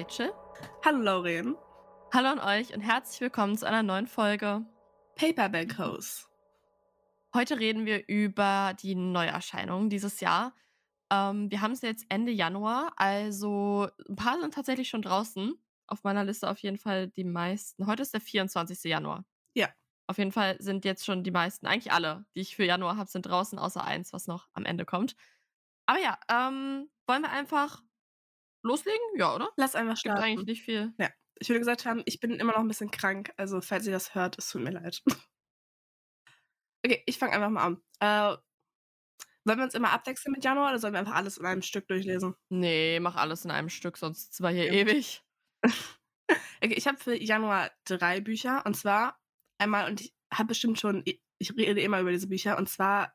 Hallo Rachel. Hallo Lauren. Hallo an euch und herzlich willkommen zu einer neuen Folge Paperback Hose. Heute reden wir über die Neuerscheinungen dieses Jahr. Ähm, wir haben es jetzt Ende Januar, also ein paar sind tatsächlich schon draußen. Auf meiner Liste auf jeden Fall die meisten. Heute ist der 24. Januar. Ja. Auf jeden Fall sind jetzt schon die meisten, eigentlich alle, die ich für Januar habe, sind draußen, außer eins, was noch am Ende kommt. Aber ja, ähm, wollen wir einfach loslegen? Ja, oder? Lass einfach Gibt starten. eigentlich nicht viel. Ja. Ich würde gesagt haben, ich bin immer noch ein bisschen krank. Also, falls ihr das hört, es tut mir leid. okay, ich fange einfach mal an. Äh, wollen wir uns immer abwechseln mit Januar oder sollen wir einfach alles in einem Stück durchlesen? Nee, mach alles in einem Stück, sonst sind wir hier Ja. ewig. Okay, ich habe für Januar drei Bücher. Und zwar einmal, und ich habe bestimmt schon, ich rede immer über diese Bücher, und zwar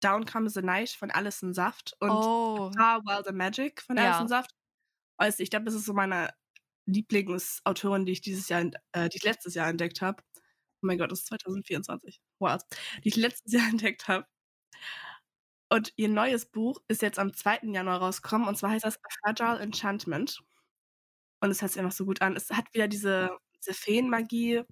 Down Comes the Night von Alison Saft und oh. Far Wild and Magic von Ja. Alison Saft. Also ich glaube, das ist so meine Lieblingsautorin, die ich dieses Jahr, äh, die ich letztes Jahr entdeckt habe. Oh mein Gott, das ist 2024. Wow. Die ich letztes Jahr entdeckt habe. Und ihr neues Buch ist jetzt am 2. Januar rausgekommen und zwar heißt das A Fragile Enchantment. Und es hört sich einfach so gut an. Es hat wieder diese, diese Feenmagie.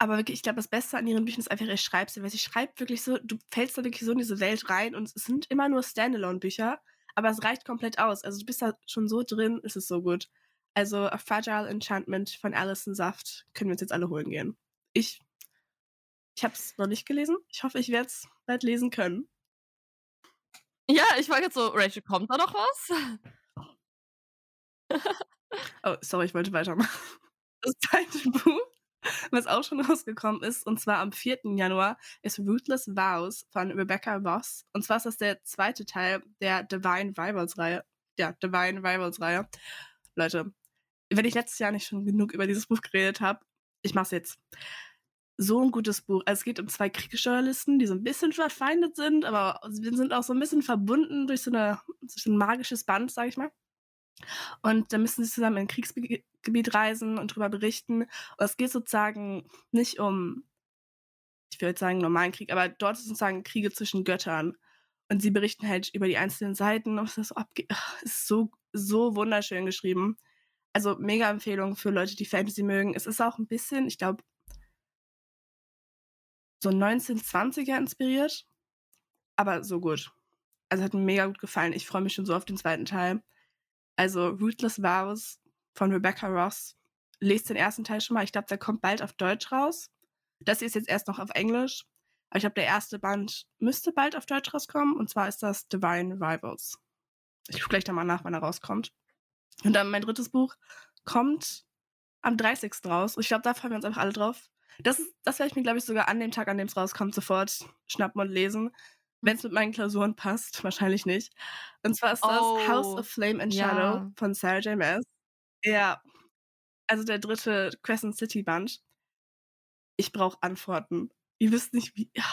Aber wirklich, ich glaube, das Beste an ihren Büchern ist einfach ihr Schreibstil, weil sie schreibt wirklich so, du fällst da wirklich so in diese Welt rein und es sind immer nur Standalone-Bücher, aber es reicht komplett aus. Also du bist da schon so drin, ist es so gut. Also A Fragile Enchantment von Alison Saft können wir uns jetzt alle holen gehen. Ich, ich habe es noch nicht gelesen. Ich hoffe, ich werde es bald lesen können. Ja, ich war jetzt so, Rachel, kommt da noch was? Oh, sorry, ich wollte weitermachen. Das zweite Buch, was auch schon rausgekommen ist, und zwar am 4. Januar, ist Ruthless Vows von Rebecca Ross. Und zwar ist das der zweite Teil der Divine Rivals-Reihe. Ja, Divine Rivals-Reihe. Leute, wenn ich letztes Jahr nicht schon genug über dieses Buch geredet habe, ich mach's jetzt. So ein gutes Buch. Also es geht um zwei Kriegsjournalisten, die so ein bisschen verfeindet sind, aber wir sind auch so ein bisschen verbunden durch so, eine, durch so ein magisches Band, sag ich mal. Und dann müssen sie zusammen in ein Kriegsgebiet reisen und darüber berichten. Und es geht sozusagen nicht um, ich würde sagen, normalen Krieg, aber dort ist sozusagen Kriege zwischen Göttern. Und sie berichten halt über die einzelnen Seiten und es ist so, abge Ach, es ist so, so wunderschön geschrieben. Also mega Empfehlung für Leute, die Fantasy mögen. Es ist auch ein bisschen, ich glaube, so 1920er inspiriert, aber so gut. Also hat mir mega gut gefallen. Ich freue mich schon so auf den zweiten Teil. Also Ruthless Vows von Rebecca Ross. Lest den ersten Teil schon mal. Ich glaube, der kommt bald auf Deutsch raus. Das hier ist jetzt erst noch auf Englisch. Aber ich glaube, der erste Band müsste bald auf Deutsch rauskommen. Und zwar ist das Divine Rivals. Ich gucke gleich da mal nach, wann er rauskommt. Und dann mein drittes Buch kommt am 30. raus. Und ich glaube, da freuen wir uns einfach alle drauf. Das, das werde ich mir, glaube ich, sogar an dem Tag, an dem es rauskommt, sofort schnappen und lesen. Wenn es mit meinen Klausuren passt, wahrscheinlich nicht. Und zwar ist das Oh, House of Flame and ja. Shadow von Sarah J. Maas. Ja. Also der dritte Crescent City Band. Ich brauche Antworten. Ihr wisst nicht, wie. Ja.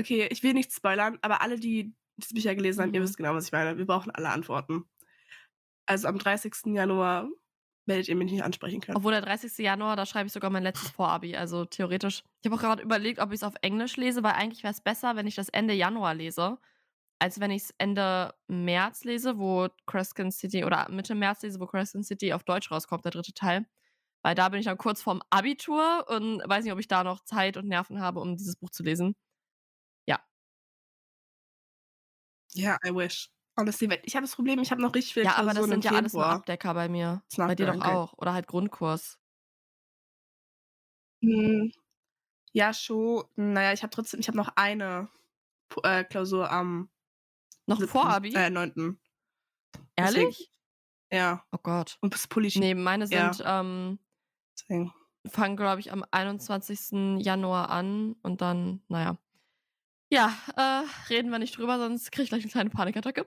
Okay, ich will nicht spoilern, aber alle, die diese Bücher gelesen haben, ihr Mhm. wisst genau, was ich meine. Wir brauchen alle Antworten. Also am 30. Januar werdet ihr mich nicht ansprechen können. Obwohl der 30. Januar, da schreibe ich sogar mein letztes Vorabi. Also theoretisch. Ich habe auch gerade überlegt, ob ich es auf Englisch lese, weil eigentlich wäre es besser, wenn ich das Ende Januar lese, als wenn ich es Ende März lese, wo Crescent City, oder Mitte März lese, wo Crescent City auf Deutsch rauskommt, der dritte Teil. Weil da bin ich dann kurz vorm Abitur und weiß nicht, ob ich da noch Zeit und Nerven habe, um dieses Buch zu lesen. Ja, I wish. Honestly, ich habe das Problem, ich habe noch richtig viele Ja, aber das sind ja alles nur. Abdecker bei mir. Bei dir doch auch. Oder halt Grundkurs. Hm, ja, schon. Naja, ich habe trotzdem, ich habe noch eine äh, Klausur am Noch 7., Vorabi? Äh, 9. Ehrlich? Ja, Oh Gott. und bis Pulli Nee, meine Ja. sind, ähm, deswegen. fangen, glaube ich, am 21. Januar an und dann, naja. Ja, äh, reden wir nicht drüber, sonst kriege ich gleich eine kleine Panikattacke.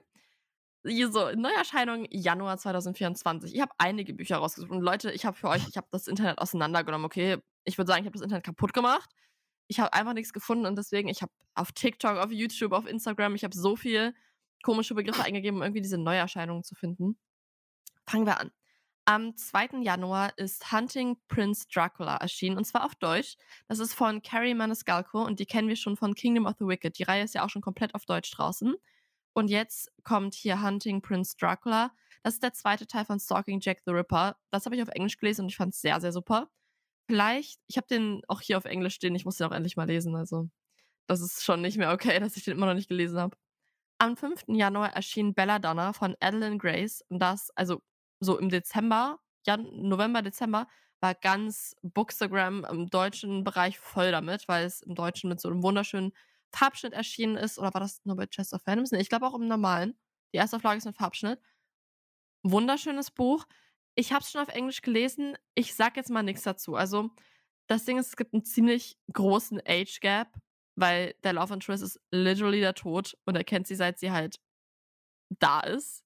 Hier So, Neuerscheinung Januar 2024. Ich habe einige Bücher rausgesucht. Und Leute, ich habe für euch, ich habe das Internet auseinandergenommen, okay? Ich würde sagen, ich habe das Internet kaputt gemacht. Ich habe einfach nichts gefunden und deswegen, ich habe auf TikTok, auf YouTube, auf Instagram, ich habe so viel komische Begriffe eingegeben, um irgendwie diese Neuerscheinungen zu finden. Fangen wir an. Am 2. Januar ist Hunting Prince Dracula erschienen und zwar auf Deutsch. Das ist von Carrie Maniscalco und die kennen wir schon von Kingdom of the Wicked. Die Reihe ist ja auch schon komplett auf Deutsch draußen. Und jetzt kommt hier Hunting Prince Dracula. Das ist der zweite Teil von Stalking Jack the Ripper. Das habe ich auf Englisch gelesen und ich fand es sehr, sehr super. Vielleicht, ich habe den auch hier auf Englisch stehen, ich muss den auch endlich mal lesen. Also, das ist schon nicht mehr okay, dass ich den immer noch nicht gelesen habe. Am 5. Januar erschien Belladonna von Adeline Grace und das, also so im Dezember, Jan November, Dezember, war ganz Bookstagram im deutschen Bereich voll damit, weil es im Deutschen mit so einem wunderschönen Farbschnitt erschienen ist. Oder war das nur bei Chest of Phantoms? Nee, ich glaube auch im normalen. Die erste Auflage ist mit Farbschnitt. Wunderschönes Buch. Ich habe es schon auf Englisch gelesen. Ich sag jetzt mal nichts dazu. Also, das Ding ist, es gibt einen ziemlich großen Age Gap, weil der Love Interest ist literally der Tod und er kennt sie, seit sie halt da ist.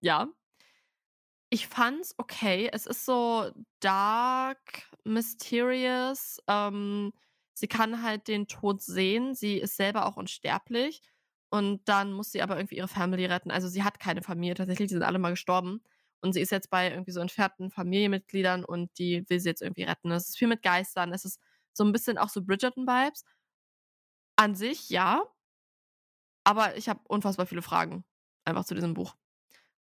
Ja. Ich fand's okay. Es ist so dark, mysterious. Ähm, sie kann halt den Tod sehen. Sie ist selber auch unsterblich. Und dann muss sie aber irgendwie ihre Family retten. Also sie hat keine Familie tatsächlich, die sind alle mal gestorben. Und sie ist jetzt bei irgendwie so entfernten Familienmitgliedern und die will sie jetzt irgendwie retten. Es ist viel mit Geistern. Es ist so ein bisschen auch so Bridgerton-Vibes. An sich ja. Aber ich habe unfassbar viele Fragen einfach zu diesem Buch.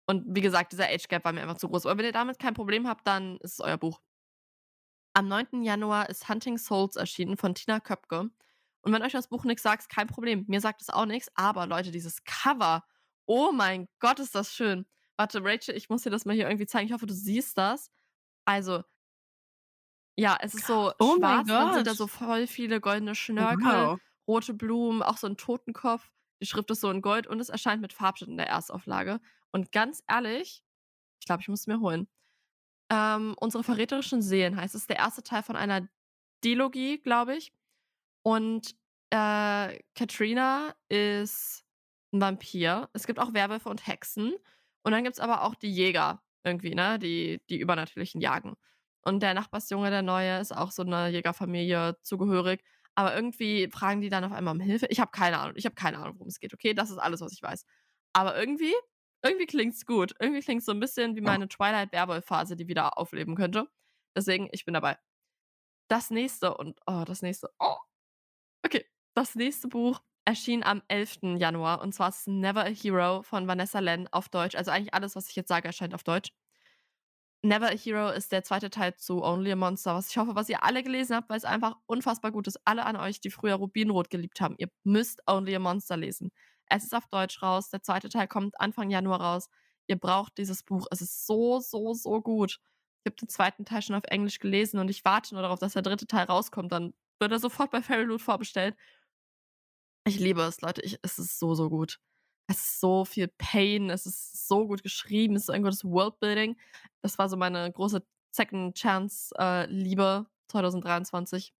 Und wie gesagt, dieser Age Gap war mir einfach zu groß. Aber wenn ihr damit kein Problem habt, dann ist es euer Buch. Am 9. Januar ist Hunting Souls erschienen von Tina Köpke. Und wenn euch das Buch nichts sagt, kein Problem. Mir sagt es auch nichts. Aber Leute, dieses Cover. Oh mein Gott, ist das schön. Warte, Rachel, ich muss dir das mal hier irgendwie zeigen. Ich hoffe, du siehst das. Also, ja, es ist so Oh schwarz. Dann sind da so voll viele goldene Schnörkel, Wow. rote Blumen, auch so ein Totenkopf. Die Schrift ist so in Gold und es erscheint mit Farbschnitt in der Erstauflage. Und ganz ehrlich, ich glaube, ich muss es mir holen. Ähm, unsere verräterischen Seelen heißt es. Der erste Teil von einer Dilogie, glaube ich. Und äh, Katrina ist ein Vampir. Es gibt auch Werwölfe und Hexen. Und dann gibt es aber auch die Jäger irgendwie, ne? Die, die Übernatürlichen jagen. Und der Nachbarsjunge, der Neue, ist auch so einer Jägerfamilie zugehörig. Aber irgendwie fragen die dann auf einmal um Hilfe. Ich habe keine Ahnung. Ich habe keine Ahnung, worum es geht. Okay, das ist alles, was ich weiß. Aber irgendwie, irgendwie klingt's gut. Irgendwie klingt's so ein bisschen wie meine Twilight-Werwolf-Phase, die wieder aufleben könnte. Deswegen, ich bin dabei. Das nächste und, oh, das nächste, oh. Okay, das nächste Buch erschien am 11. Januar und zwar ist Never a Hero von Vanessa Len auf Deutsch. Also eigentlich alles, was ich jetzt sage, erscheint auf Deutsch. Never a Hero ist der zweite Teil zu Only a Monster, was ich hoffe, was ihr alle gelesen habt, weil es einfach unfassbar gut ist. Alle an euch, die früher Rubinrot geliebt haben, ihr müsst Only a Monster lesen. Es ist auf Deutsch raus, der zweite Teil kommt Anfang Januar raus. Ihr braucht dieses Buch. Es ist so, so, so gut. Ich habe den zweiten Teil schon auf Englisch gelesen und ich warte nur darauf, dass der dritte Teil rauskommt. Dann wird er sofort bei Fairy Loot vorbestellt. Ich liebe es, Leute. Ich, es ist so, so gut. Es ist so viel Pain. Es ist so gut geschrieben. Es ist ein gutes Worldbuilding. Das war so meine große Second Chance äh, Liebe 2023.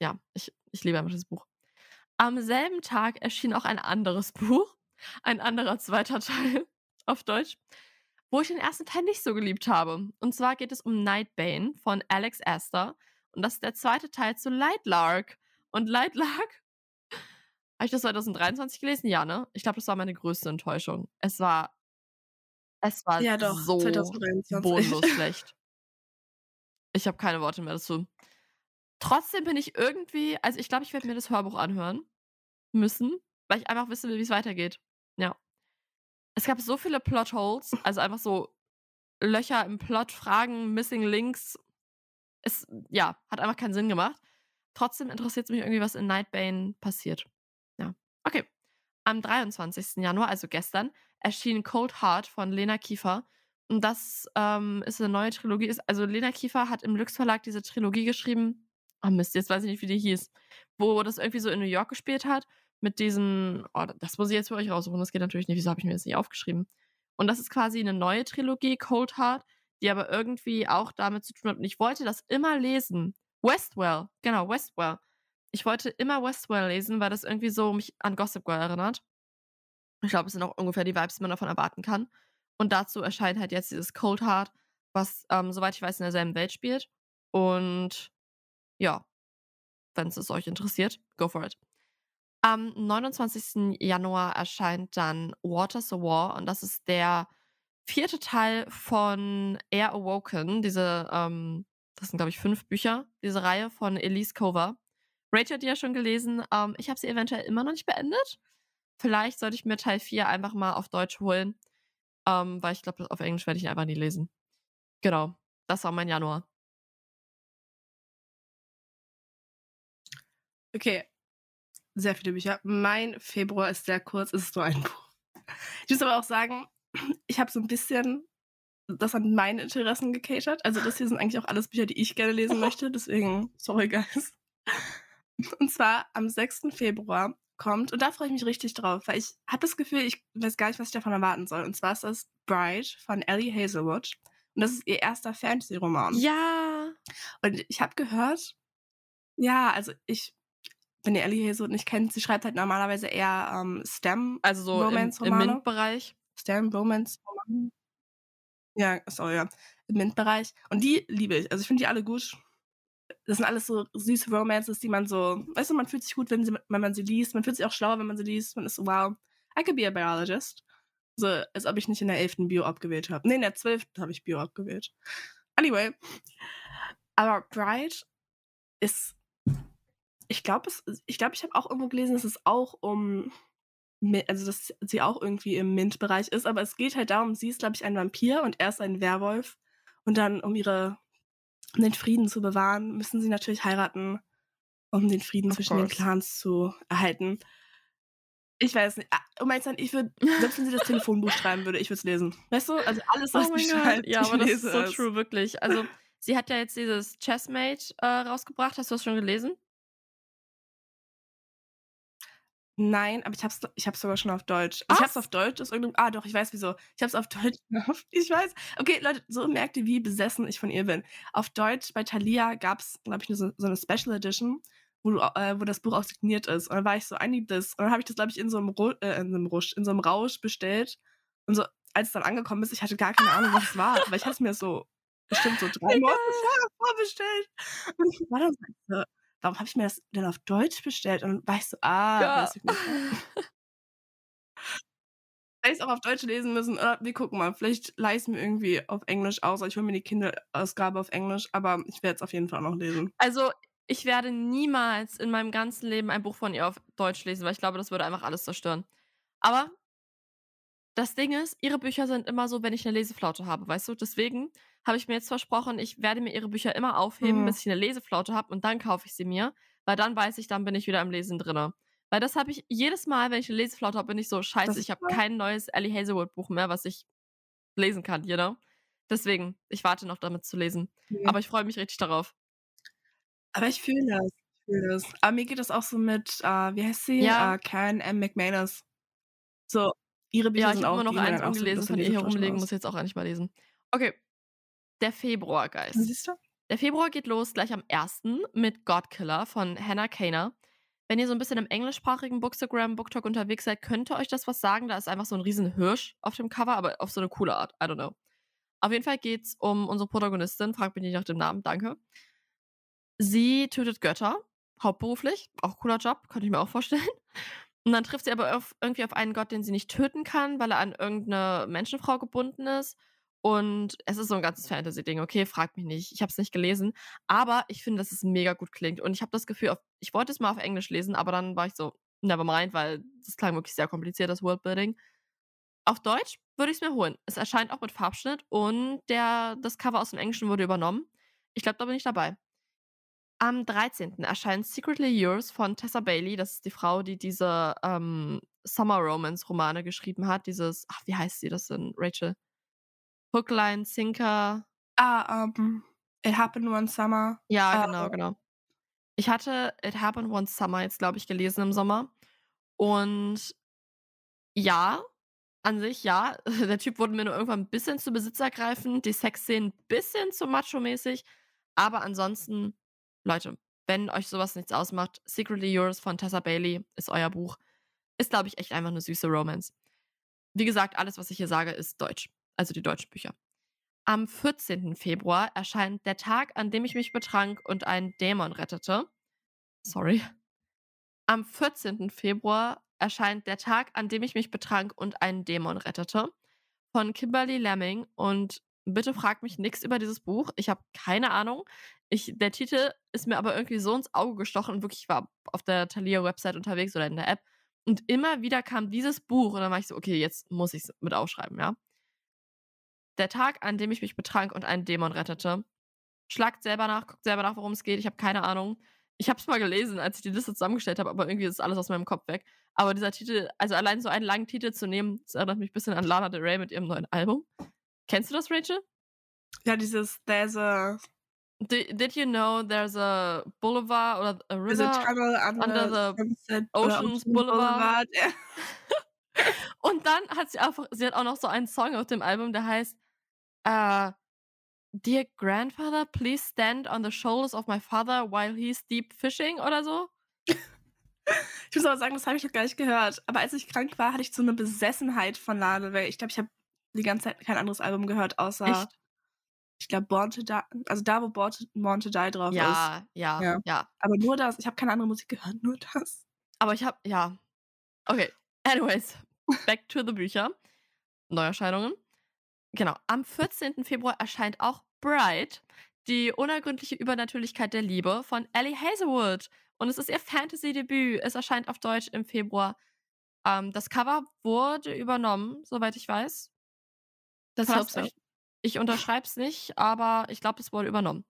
Ja, ich, ich liebe einfach dieses Buch. Am selben Tag erschien auch ein anderes Buch. Ein anderer zweiter Teil auf Deutsch, wo ich den ersten Teil nicht so geliebt habe. Und zwar geht es um Nightbane von Alex Astor. Und das ist der zweite Teil zu Lightlark. Und Lightlark habe ich das 2023 gelesen? Ja, ne? Ich glaube, das war meine größte Enttäuschung. Es war. Es war Ja, doch, so 2023. bodenlos schlecht. Ich habe keine Worte mehr dazu. Trotzdem bin ich irgendwie. Also, ich glaube, ich werde mir das Hörbuch anhören müssen, weil ich einfach wissen will, wie es weitergeht. Ja. Es gab so viele Plotholes, also einfach so Löcher im Plot, Fragen, Missing Links. Es, ja, hat einfach keinen Sinn gemacht. Trotzdem interessiert es mich irgendwie, was in Nightbane passiert. Ja. Okay. Am 23. Januar, also gestern, erschien Cold Heart von Lena Kiefer. Und das ähm, ist eine neue Trilogie. Ist, also Lena Kiefer hat im Lux Verlag diese Trilogie geschrieben. Ah Mist, jetzt weiß ich nicht, wie die hieß. Wo das irgendwie so in New York gespielt hat. Mit diesen, oh, das muss ich jetzt für euch raussuchen. Das geht natürlich nicht. Wieso habe ich mir das nicht aufgeschrieben? Und das ist quasi eine neue Trilogie, Cold Heart, die aber irgendwie auch damit zu tun hat. Und ich wollte das immer lesen. Westwell, genau, Westwell. Ich wollte immer Westwell lesen, weil das irgendwie so mich an Gossip Girl erinnert. Ich glaube, es sind auch ungefähr die Vibes, die man davon erwarten kann. Und dazu erscheint halt jetzt dieses Cold Heart, was, ähm, soweit ich weiß, in derselben Welt spielt. Und ja, wenn es euch interessiert, go for it. Am 29. Januar erscheint dann Waters of War und das ist der vierte Teil von Air Awoken, diese, ähm, das sind glaube ich fünf Bücher, diese Reihe von Elise Cover. Rachel hat die ja schon gelesen. Ähm, ich habe sie eventuell immer noch nicht beendet. Vielleicht sollte ich mir Teil 4 einfach mal auf Deutsch holen. Ähm, weil ich glaube, auf Englisch werde ich ihn einfach nie lesen. Genau. Das war mein Januar. Okay. Sehr viele Bücher. Mein Februar ist sehr kurz, es ist nur ein Buch. Ich muss aber auch sagen, ich habe so ein bisschen das an meine Interessen gecatert. Also das hier sind eigentlich auch alles Bücher, die ich gerne lesen möchte. Deswegen, sorry guys. Und zwar am 6. Februar kommt, und da freue ich mich richtig drauf, weil ich habe das Gefühl, ich weiß gar nicht, was ich davon erwarten soll. Und zwar ist das Bride von Ellie Hazelwood. Und das ist ihr erster Fantasy-Roman. Ja. Und ich habe gehört, ja, also ich, wenn ihr Ellie Hazelwood nicht kennt, sie schreibt halt normalerweise eher ähm, STEM, also so Romance-Romane. Im, im MINT-Bereich. STEM, Romance-Romane. Ja, sorry, ja. Im MINT-Bereich. Und die liebe ich. Also ich finde die alle gut. Das sind alles so süße Romances, die man so, weißt du, man fühlt sich gut, wenn, sie, wenn man sie liest. Man fühlt sich auch schlauer, wenn man sie liest. Man ist so, wow, I could be a biologist. So, als ob ich nicht in der 11. Bio abgewählt habe. Nee, in der 12. habe ich Bio abgewählt. Anyway. Aber Bright ist, ich glaube, ich glaube, ich habe auch irgendwo gelesen, dass es auch um also dass sie auch irgendwie im Mint-Bereich ist, aber es geht halt darum, sie ist, glaube ich, ein Vampir und er ist ein Werwolf. Und dann, um ihre um den Frieden zu bewahren, müssen sie natürlich heiraten, um den Frieden of zwischen course. den Clans zu erhalten. Ich weiß nicht. Ah, um sein, ich würde, selbst wenn sie das Telefonbuch schreiben würde, ich würde es lesen. Weißt du? Also alles, was oh sie schreibt, Ja, aber das ist so es. true, wirklich. Also, sie hat ja jetzt dieses Chessmate äh, rausgebracht. Hast du das schon gelesen? Nein, aber ich hab's, ich hab's sogar schon auf Deutsch. Was? Ich hab's auf Deutsch aus irgendeinem. Ah, doch, ich weiß wieso. Ich hab's auf Deutsch. Ich weiß. Okay, Leute, so merkt ihr, wie besessen ich von ihr bin. Auf Deutsch bei Thalia gab's, glaube ich, nur so, so, eine Special Edition, wo, du, äh, wo das Buch auch signiert ist. Und dann war ich so, I need this. Und dann habe ich das, glaube ich, in so einem, Ru äh, in so einem Rusch, in so einem Rausch bestellt. Und so, als es dann angekommen ist, ich hatte gar keine Ahnung, was es war. Weil ich hatte es mir so bestimmt so drei Monate vorbestellt. Und ich war dann so, warum habe ich mir das denn auf Deutsch bestellt? Und dann war ich so, ah, ja. weiß ich nicht. Hätte ich es auch auf Deutsch lesen müssen. Oder wir gucken mal, vielleicht leih mir irgendwie auf Englisch aus. Ich hole mir die Kindle-Ausgabe auf Englisch, aber ich werde es auf jeden Fall noch lesen. Also, ich werde niemals in meinem ganzen Leben ein Buch von ihr auf Deutsch lesen, weil ich glaube, das würde einfach alles zerstören. Aber das Ding ist, ihre Bücher sind immer so, wenn ich eine Leseflaute habe, weißt du? Deswegen habe ich mir jetzt versprochen, ich werde mir ihre Bücher immer aufheben, mhm. bis ich eine Leseflaute habe und dann kaufe ich sie mir, weil dann weiß ich, dann bin ich wieder im Lesen drin. Weil das habe ich jedes Mal, wenn ich eine Leseflaute habe, bin ich so, scheiße, ich habe kein neues Ellie Hazelwood Buch mehr, was ich lesen kann, you know? Deswegen, ich warte noch damit zu lesen. Mhm. Aber ich freue mich richtig darauf. Aber ich fühle das. Ich fühle das. Aber mir geht das auch so mit, uh, wie heißt sie? Ja. Uh, Karen M. McManus. So, ihre Bücher ja, sind auch... Ich immer noch eins ungelesen von ihr herumlegen, muss ich jetzt auch eigentlich mal lesen. Okay, der Februargeist. Siehst du? Der Februar geht los gleich am 1. mit Godkiller von Hannah Kaner. Wenn ihr so ein bisschen im englischsprachigen Bookstagram, Booktalk unterwegs seid, könnte euch das was sagen. Da ist einfach so ein riesen Hirsch auf dem Cover, aber auf so eine coole Art. I don't know. Auf jeden Fall geht es um unsere Protagonistin. Fragt mich nicht nach dem Namen, danke. Sie tötet Götter, hauptberuflich. Auch cooler Job, könnte ich mir auch vorstellen. Und dann trifft sie aber auf, irgendwie auf einen Gott, den sie nicht töten kann, weil er an irgendeine Menschenfrau gebunden ist. Und es ist so ein ganzes Fantasy-Ding. Okay, fragt mich nicht. Ich habe es nicht gelesen. Aber ich finde, dass es mega gut klingt. Und ich habe das Gefühl, auf, ich wollte es mal auf Englisch lesen, aber dann war ich so, never mind, weil das klang wirklich sehr kompliziert, das Worldbuilding. Auf Deutsch würde ich es mir holen. Es erscheint auch mit Farbschnitt und der, das Cover aus dem Englischen wurde übernommen. Ich glaube, da bin ich dabei. Am 13. erscheint Secretly Yours von Tessa Bailey. Das ist die Frau, die diese ähm, Summer Romance Romane geschrieben hat. Dieses, ach, wie heißt sie das denn, Rachel? Hookline, Sinker. Ah, um, It Happened One Summer. Ja, uh, genau, genau. Ich hatte It Happened One Summer jetzt, glaube ich, gelesen im Sommer. Und ja, an sich, ja. Der Typ wurde mir nur irgendwann ein bisschen zu besitzergreifend. Die Sexszenen ein bisschen zu macho-mäßig. Aber ansonsten, Leute, wenn euch sowas nichts ausmacht, Secretly Yours von Tessa Bailey ist euer Buch. Ist, glaube ich, echt einfach eine süße Romance. Wie gesagt, alles, was ich hier sage, ist deutsch also die deutschen Bücher. Am 14. Februar erscheint Der Tag, an dem ich mich betrank und einen Dämon rettete. Sorry. Am 14. Februar erscheint Der Tag, an dem ich mich betrank und einen Dämon rettete. Von Kimberly Lemming. Und bitte fragt mich nichts über dieses Buch. Ich habe keine Ahnung. Ich, der Titel ist mir aber irgendwie so ins Auge gestochen. Wirklich, ich war auf der Thalia-Website unterwegs oder in der App. Und immer wieder kam dieses Buch. Und dann war ich so, okay, jetzt muss ich es mit aufschreiben, ja. Der Tag, an dem ich mich betrank und einen Dämon rettete. Schlagt selber nach, guckt selber nach, worum es geht. Ich habe keine Ahnung. Ich habe es mal gelesen, als ich die Liste zusammengestellt habe, aber irgendwie ist alles aus meinem Kopf weg. Aber dieser Titel, also allein so einen langen Titel zu nehmen, das erinnert mich ein bisschen an Lana Del Rey mit ihrem neuen Album. Kennst du das, Rachel? Ja, dieses There's a Did, did you know there's a boulevard oder a there's a river tunnel under, under the Oceans Ocean Boulevard? Ja. Und dann hat sie einfach, sie hat auch noch so einen Song auf dem Album, der heißt äh, Dear Grandfather, please stand on the shoulders of my father while he's deep fishing oder so. Ich muss aber sagen, das habe ich noch gar nicht gehört. Aber als ich krank war, hatte ich so eine Besessenheit von Lana Del Rey. Ich glaube, ich habe die ganze Zeit kein anderes Album gehört, außer, Echt? ich glaube, Born to Die. Also da, wo Born to, Born to Die drauf ist. Ja, ja, Ja. ja. Aber nur das. Ich habe keine andere Musik gehört, nur das. Aber ich habe, ja. Okay. Anyways, back to the Bücher. Neuerscheinungen. Genau. Am 14. Februar erscheint auch Bright, die unergründliche Übernatürlichkeit der Liebe von Ellie Hazelwood. Und es ist ihr Fantasy-Debüt. Es erscheint auf Deutsch im Februar. Ähm, das Cover wurde übernommen, soweit ich weiß. Das so. ich, ich unterschreibe es nicht, aber ich glaube, es wurde übernommen.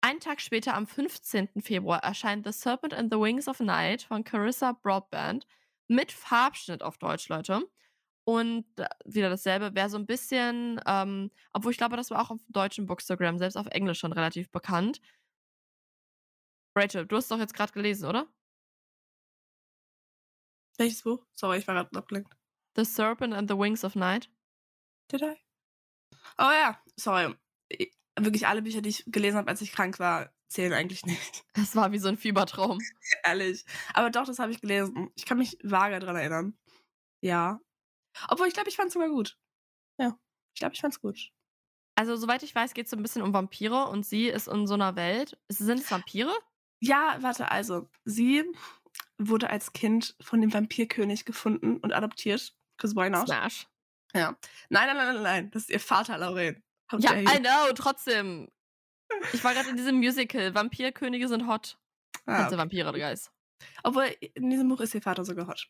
Einen Tag später, am 15. Februar, erscheint The Serpent and the Wings of Night von Carissa Broadband mit Farbschnitt auf Deutsch, Leute. Und wieder dasselbe, wäre so ein bisschen, ähm, obwohl ich glaube, das war auch auf dem deutschen Bookstagram, selbst auf Englisch schon relativ bekannt. Rachel, du hast doch jetzt gerade gelesen, oder? Welches Buch? Sorry, ich war gerade abgelenkt. The Serpent and the Wings of Night. Did I? Oh ja, sorry. Ich- Wirklich alle Bücher, die ich gelesen habe, als ich krank war, zählen eigentlich nicht. Es war wie so ein Fiebertraum. Ehrlich. Aber doch, das habe ich gelesen. Ich kann mich vage daran erinnern. Ja. Obwohl, ich glaube, ich fand es sogar gut. Ja. Ich glaube, ich fand es gut. Also, soweit ich weiß, geht es so ein bisschen um Vampire und sie ist in so einer Welt. Sind es Vampire? Ja, warte, also, sie wurde als Kind von dem Vampirkönig gefunden und adoptiert. Because why not? Smash. Ja. Nein, nein, nein, nein, nein. Das ist ihr Vater, Lauren. How Ja. I know, trotzdem. Ich war gerade in diesem Musical. Vampirkönige sind hot. Ah, du okay. Vampire, Guys? Obwohl, in diesem Buch ist ihr Vater sogar hot.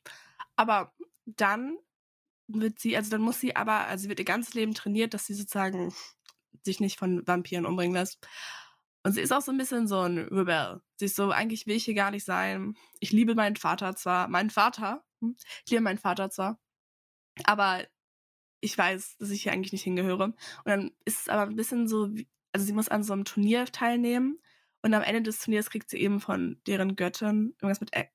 Aber dann wird sie, also dann muss sie aber, also sie wird ihr ganzes Leben trainiert, dass sie sozusagen sich nicht von Vampiren umbringen lässt. Und sie ist auch so ein bisschen so ein Rebell. Sie ist so, eigentlich will ich hier gar nicht sein. Ich liebe meinen Vater zwar, meinen Vater, hm, ich liebe meinen Vater zwar, aber ich weiß, dass ich hier eigentlich nicht hingehöre. Und dann ist es aber ein bisschen so, wie, also sie muss an so einem Turnier teilnehmen und am Ende des Turniers kriegt sie eben von deren Göttin, irgendwas mit Ä-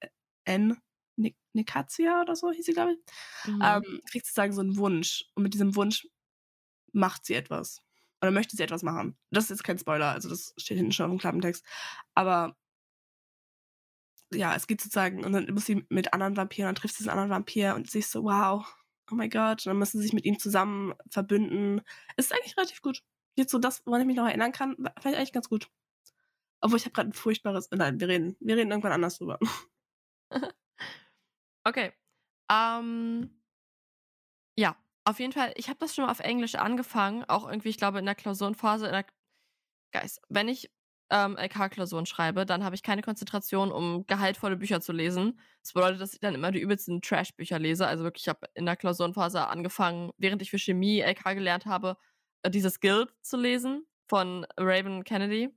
N, Nik Nikatia oder so hieß sie, glaube ich, Mhm. ähm, kriegt sie sozusagen so einen Wunsch. Und mit diesem Wunsch macht sie etwas. Oder möchte sie etwas machen. Das ist jetzt kein Spoiler, also das steht hinten schon auf dem Klappentext. Aber ja, es geht sozusagen, und dann muss sie mit anderen Vampiren, dann trifft sie diesen anderen Vampir und sie ist so, wow, oh mein Gott, dann müssen sie sich mit ihm zusammen verbünden. Ist eigentlich relativ gut. Jetzt so das, woran ich mich noch erinnern kann, fand ich eigentlich ganz gut. Obwohl ich habe gerade ein furchtbares, nein, wir reden, wir reden irgendwann anders drüber. Okay. Ähm, ja, auf jeden Fall, ich habe das schon mal auf Englisch angefangen, auch irgendwie, ich glaube, in der Klausurenphase, in der Guys, wenn ich ähm, LK-Klausuren schreibe, dann habe ich keine Konzentration, um gehaltvolle Bücher zu lesen. Das bedeutet, dass ich dann immer die übelsten Trash-Bücher lese. Also wirklich, ich habe in der Klausurenphase angefangen, während ich für Chemie LK gelernt habe, äh, dieses Guild zu lesen von Raven Kennedy.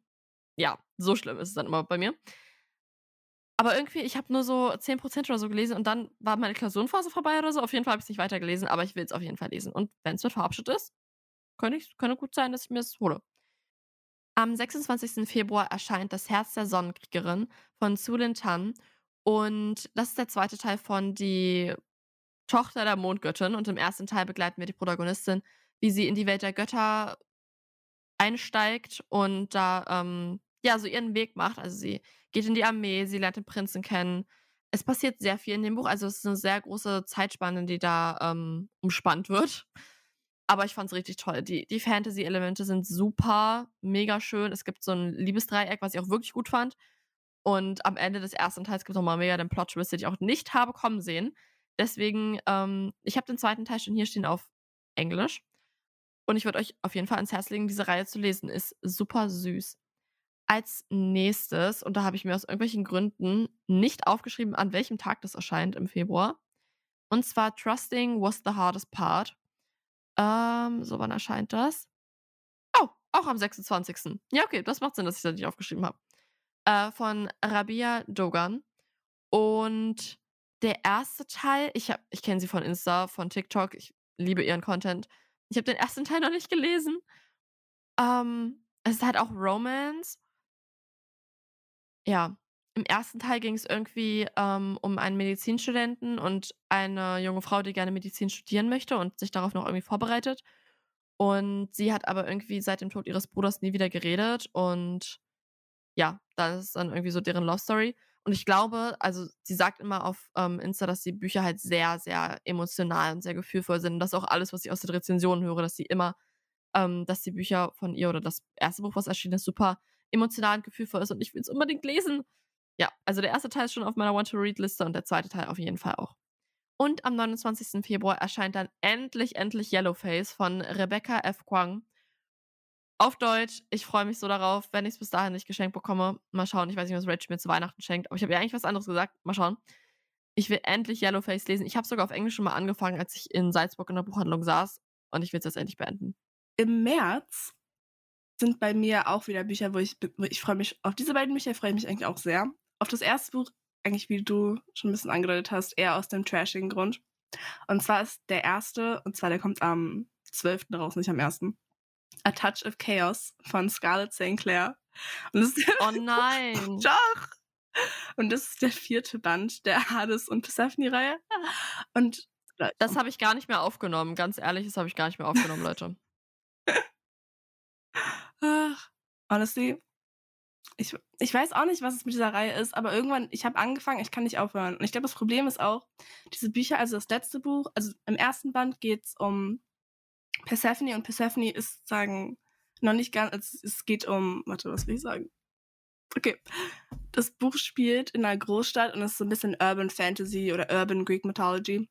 Ja, so schlimm ist es dann immer bei mir. Aber irgendwie, ich habe nur so 10% oder so gelesen und dann war meine Klausurenphase vorbei oder so. Auf jeden Fall habe ich es nicht weitergelesen, aber ich will es auf jeden Fall lesen. Und wenn es mit verabschiedet ist, könnte, ich, könnte gut sein, dass ich mir es hole. Am 26. Februar erscheint Das Herz der Sonnenkriegerin von Sulin Tan. Und das ist der zweite Teil von Die Tochter der Mondgöttin. Und im ersten Teil begleiten wir die Protagonistin, wie sie in die Welt der Götter einsteigt und da ähm, ja so ihren Weg macht. Also sie geht in die Armee, sie lernt den Prinzen kennen. Es passiert sehr viel in dem Buch, also es ist eine sehr große Zeitspanne, die da ähm, umspannt wird. Aber ich fand es richtig toll. Die, die Fantasy-Elemente sind super, mega schön. Es gibt so ein Liebesdreieck, was ich auch wirklich gut fand. Und am Ende des ersten Teils gibt es nochmal mega den Plot-Twist, den ich auch nicht habe kommen sehen. Deswegen, ähm, ich habe den zweiten Teil schon hier stehen auf Englisch. Und ich würde euch auf jeden Fall ans Herz legen, diese Reihe zu lesen. Ist super süß. Als nächstes, und da habe ich mir aus irgendwelchen Gründen nicht aufgeschrieben, an welchem Tag das erscheint im Februar. Und zwar Trusting was the hardest part Ähm, so, wann erscheint das? Oh, auch am 26. Ja, okay, das macht Sinn, dass ich das nicht aufgeschrieben habe. Äh, von Rabia Dogan. Und der erste Teil, ich, hab- ich kenne sie von Insta, von TikTok, ich liebe ihren Content. Ich habe den ersten Teil noch nicht gelesen. Ähm, es ist halt auch Romance. Ja, im ersten Teil ging es irgendwie ähm, um einen Medizinstudenten und eine junge Frau, die gerne Medizin studieren möchte und sich darauf noch irgendwie vorbereitet. Und sie hat aber irgendwie seit dem Tod ihres Bruders nie wieder geredet. Und ja, das ist dann irgendwie so deren Love Story. Und ich glaube, also sie sagt immer auf ähm, Insta, dass die Bücher halt sehr, sehr emotional und sehr gefühlvoll sind. Und das ist auch alles, was ich aus den Rezensionen höre, dass sie immer, ähm, dass die Bücher von ihr oder das erste Buch, was erschienen ist, super emotional und gefühlvoll ist. Und ich will es unbedingt lesen. Ja, also der erste Teil ist schon auf meiner Want-to-Read-Liste und der zweite Teil auf jeden Fall auch. Und am 29. Februar erscheint dann endlich, endlich Yellowface von Rebecca F. Kwang. Auf Deutsch, ich freue mich so darauf, wenn ich es bis dahin nicht geschenkt bekomme. Mal schauen, ich weiß nicht, was Rachel mir zu Weihnachten schenkt, aber ich habe ja eigentlich was anderes gesagt. Mal schauen. Ich will endlich Yellowface lesen. Ich habe sogar auf Englisch schon mal angefangen, als ich in Salzburg in der Buchhandlung saß und ich will es jetzt endlich beenden. Im März sind bei mir auch wieder Bücher, wo ich, wo ich freue mich, auf diese beiden Bücher freue ich mich eigentlich auch sehr. Auf das erste Buch, eigentlich wie du schon ein bisschen angedeutet hast, eher aus dem trashigen Grund. Und zwar ist der erste, und zwar der kommt am 12. raus, nicht am 1. A Touch of Chaos von Scarlett St. Clair. Und das ist Oh nein! Doch! Und das ist der vierte Band der Hades und Persephone-Reihe. Und Das habe ich gar nicht mehr aufgenommen. Ganz ehrlich, das habe ich gar nicht mehr aufgenommen, Leute. Ach, honestly, ich, ich weiß auch nicht, was es mit dieser Reihe ist, aber irgendwann, ich habe angefangen, ich kann nicht aufhören. Und ich glaube, das Problem ist auch, diese Bücher, also das letzte Buch, also im ersten Band geht es um Persephone und Persephone ist sagen noch nicht ganz, also es geht um, warte, was will ich sagen? Okay, das Buch spielt in einer Großstadt und ist so ein bisschen Urban Fantasy oder Urban Greek Mythology,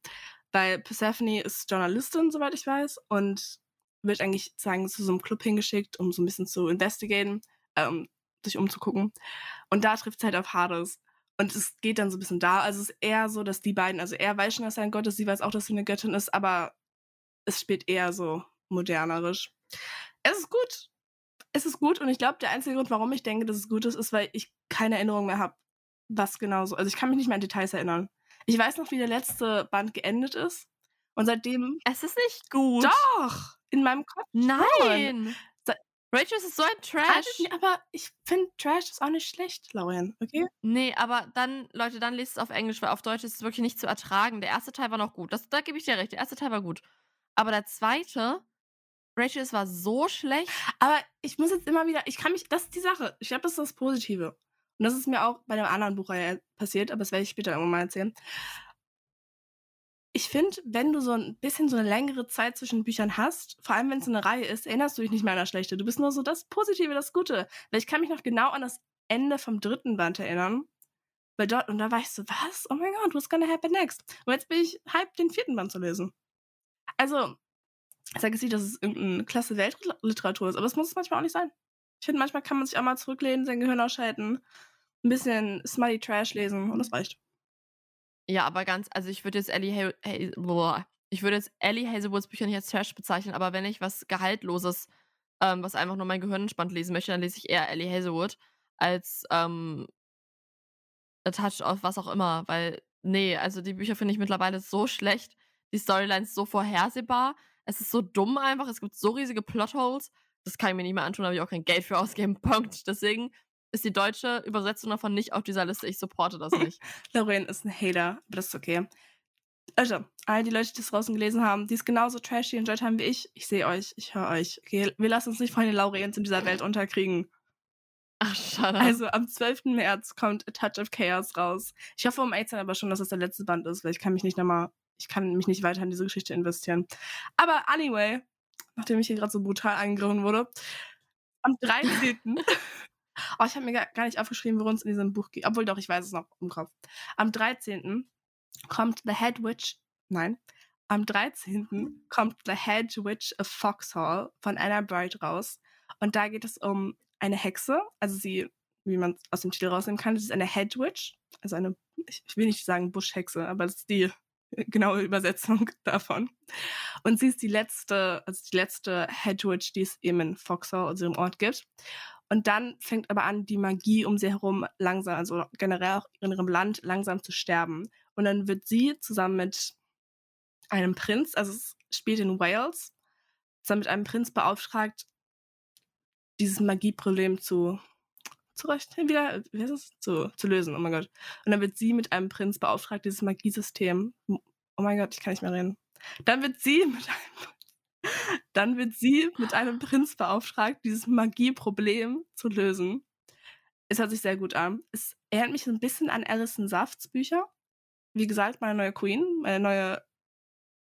weil Persephone ist Journalistin, soweit ich weiß, und wird eigentlich sagen zu so einem Club hingeschickt, um so ein bisschen zu investigaten, ähm, sich umzugucken. Und da trifft es halt auf Hades. Und es geht dann so ein bisschen da. Also es ist eher so, dass die beiden, also er weiß schon, dass er ein Gott ist, sie weiß auch, dass sie eine Göttin ist, aber es spielt eher so modernerisch. Es ist gut. Es ist gut und ich glaube, der einzige Grund, warum ich denke, dass es gut ist, ist, weil ich keine Erinnerung mehr habe, was genau so. Also ich kann mich nicht mehr an Details erinnern. Ich weiß noch, wie der letzte Band geendet ist. Und seitdem. Es ist nicht gut. Doch! In meinem Kopf. Nein! So- Rachel, ist so ein Also, Trash. nee, aber ich finde Trash ist auch nicht schlecht, Lauren, okay? Nee, aber dann, Leute, dann lest es auf Englisch, weil auf Deutsch ist es wirklich nicht zu ertragen. Der erste Teil war noch gut. Das, da gebe ich dir recht. Der erste Teil war gut. Aber der zweite, Rachel, es war so schlecht. Aber ich muss jetzt immer wieder, ich kann mich, das ist die Sache. Ich glaube, das ist das Positive. Und das ist mir auch bei dem anderen Buch passiert, aber das werde ich später irgendwann mal erzählen. Ich finde, wenn du so ein bisschen so eine längere Zeit zwischen Büchern hast, vor allem wenn es eine Reihe ist, erinnerst du dich nicht mehr an das Schlechte. Du bist nur so das Positive, das Gute. Weil ich kann mich noch genau an das Ende vom dritten Band erinnern. Weil dort, und da war ich so, was? Oh mein Gott, what's gonna happen next? Und jetzt bin ich hyped, den vierten Band zu lesen. Also, ich sage jetzt nicht, dass es irgendeine klasse Weltliteratur ist, aber es muss es manchmal auch nicht sein. Ich finde, manchmal kann man sich auch mal zurücklehnen, sein Gehirn ausschalten, ein bisschen Smutty Trash lesen und das reicht. Ja, aber ganz, also ich würde jetzt Ellie, ha ha boah. ich würde jetzt Ellie Hazelwoods Bücher nicht als Trash bezeichnen, aber wenn ich was Gehaltloses, ähm, was einfach nur mein Gehirn entspannt lesen möchte, dann lese ich eher Ellie Hazelwood als ähm, A Touch of was auch immer, weil, nee, also die Bücher finde ich mittlerweile so schlecht, die Storylines so vorhersehbar, es ist so dumm einfach, es gibt so riesige Plotholes, das kann ich mir nicht mehr antun, da habe ich auch kein Geld für ausgeben, Punkt. Deswegen ist die deutsche Übersetzung davon nicht auf dieser Liste, ich supporte das nicht. Lorraine ist ein Hater, aber das ist okay. Also, all die Leute, die es draußen gelesen haben, die es genauso trashy enjoyed haben wie ich, ich sehe euch, ich höre euch. Okay, wir lassen uns nicht von den Laureens in dieser Welt unterkriegen. Ach, schade. Also, am 12. März kommt A Touch of Chaos raus. Ich hoffe um 18 aber schon, dass es der letzte Band ist, weil ich kann mich nicht nochmal, ich kann mich nicht weiter in diese Geschichte investieren. Aber anyway, nachdem ich hier gerade so brutal angegriffen wurde, am 13. oh, ich habe mir gar, nicht aufgeschrieben, worum es in diesem Buch geht. Obwohl doch, ich weiß es noch im Kopf. Am 13. kommt The Head Witch, nein, am 13. kommt The Head Witch of Foxhall von Anna Bright raus. Und da geht es um eine Hexe, also sie, wie man aus dem Titel rausnehmen kann, das ist eine Head Witch, also eine, ich will nicht sagen Buschhexe, aber das ist die genaue Übersetzung davon. Und sie ist die letzte, also die letzte Hedwig, die es eben in Foxhall, also im Ort gibt. Und dann fängt aber an, die Magie um sie herum langsam, also generell auch in ihrem Land langsam zu sterben. Und dann wird sie zusammen mit einem Prinz, also es spielt in Wales, zusammen mit einem Prinz beauftragt, dieses Magieproblem zu zurecht wieder, wie heißt es? Zu, zu lösen, oh mein Gott. Und dann wird sie mit einem Prinz beauftragt, dieses Magiesystem. Oh mein Gott, ich kann nicht mehr reden. Dann wird sie mit einem, dann wird sie mit einem Prinz beauftragt, dieses Magieproblem zu lösen. Es hört sich sehr gut an. Es erinnert mich ein bisschen an Alison Safts Bücher. Wie gesagt, meine neue Queen, meine neue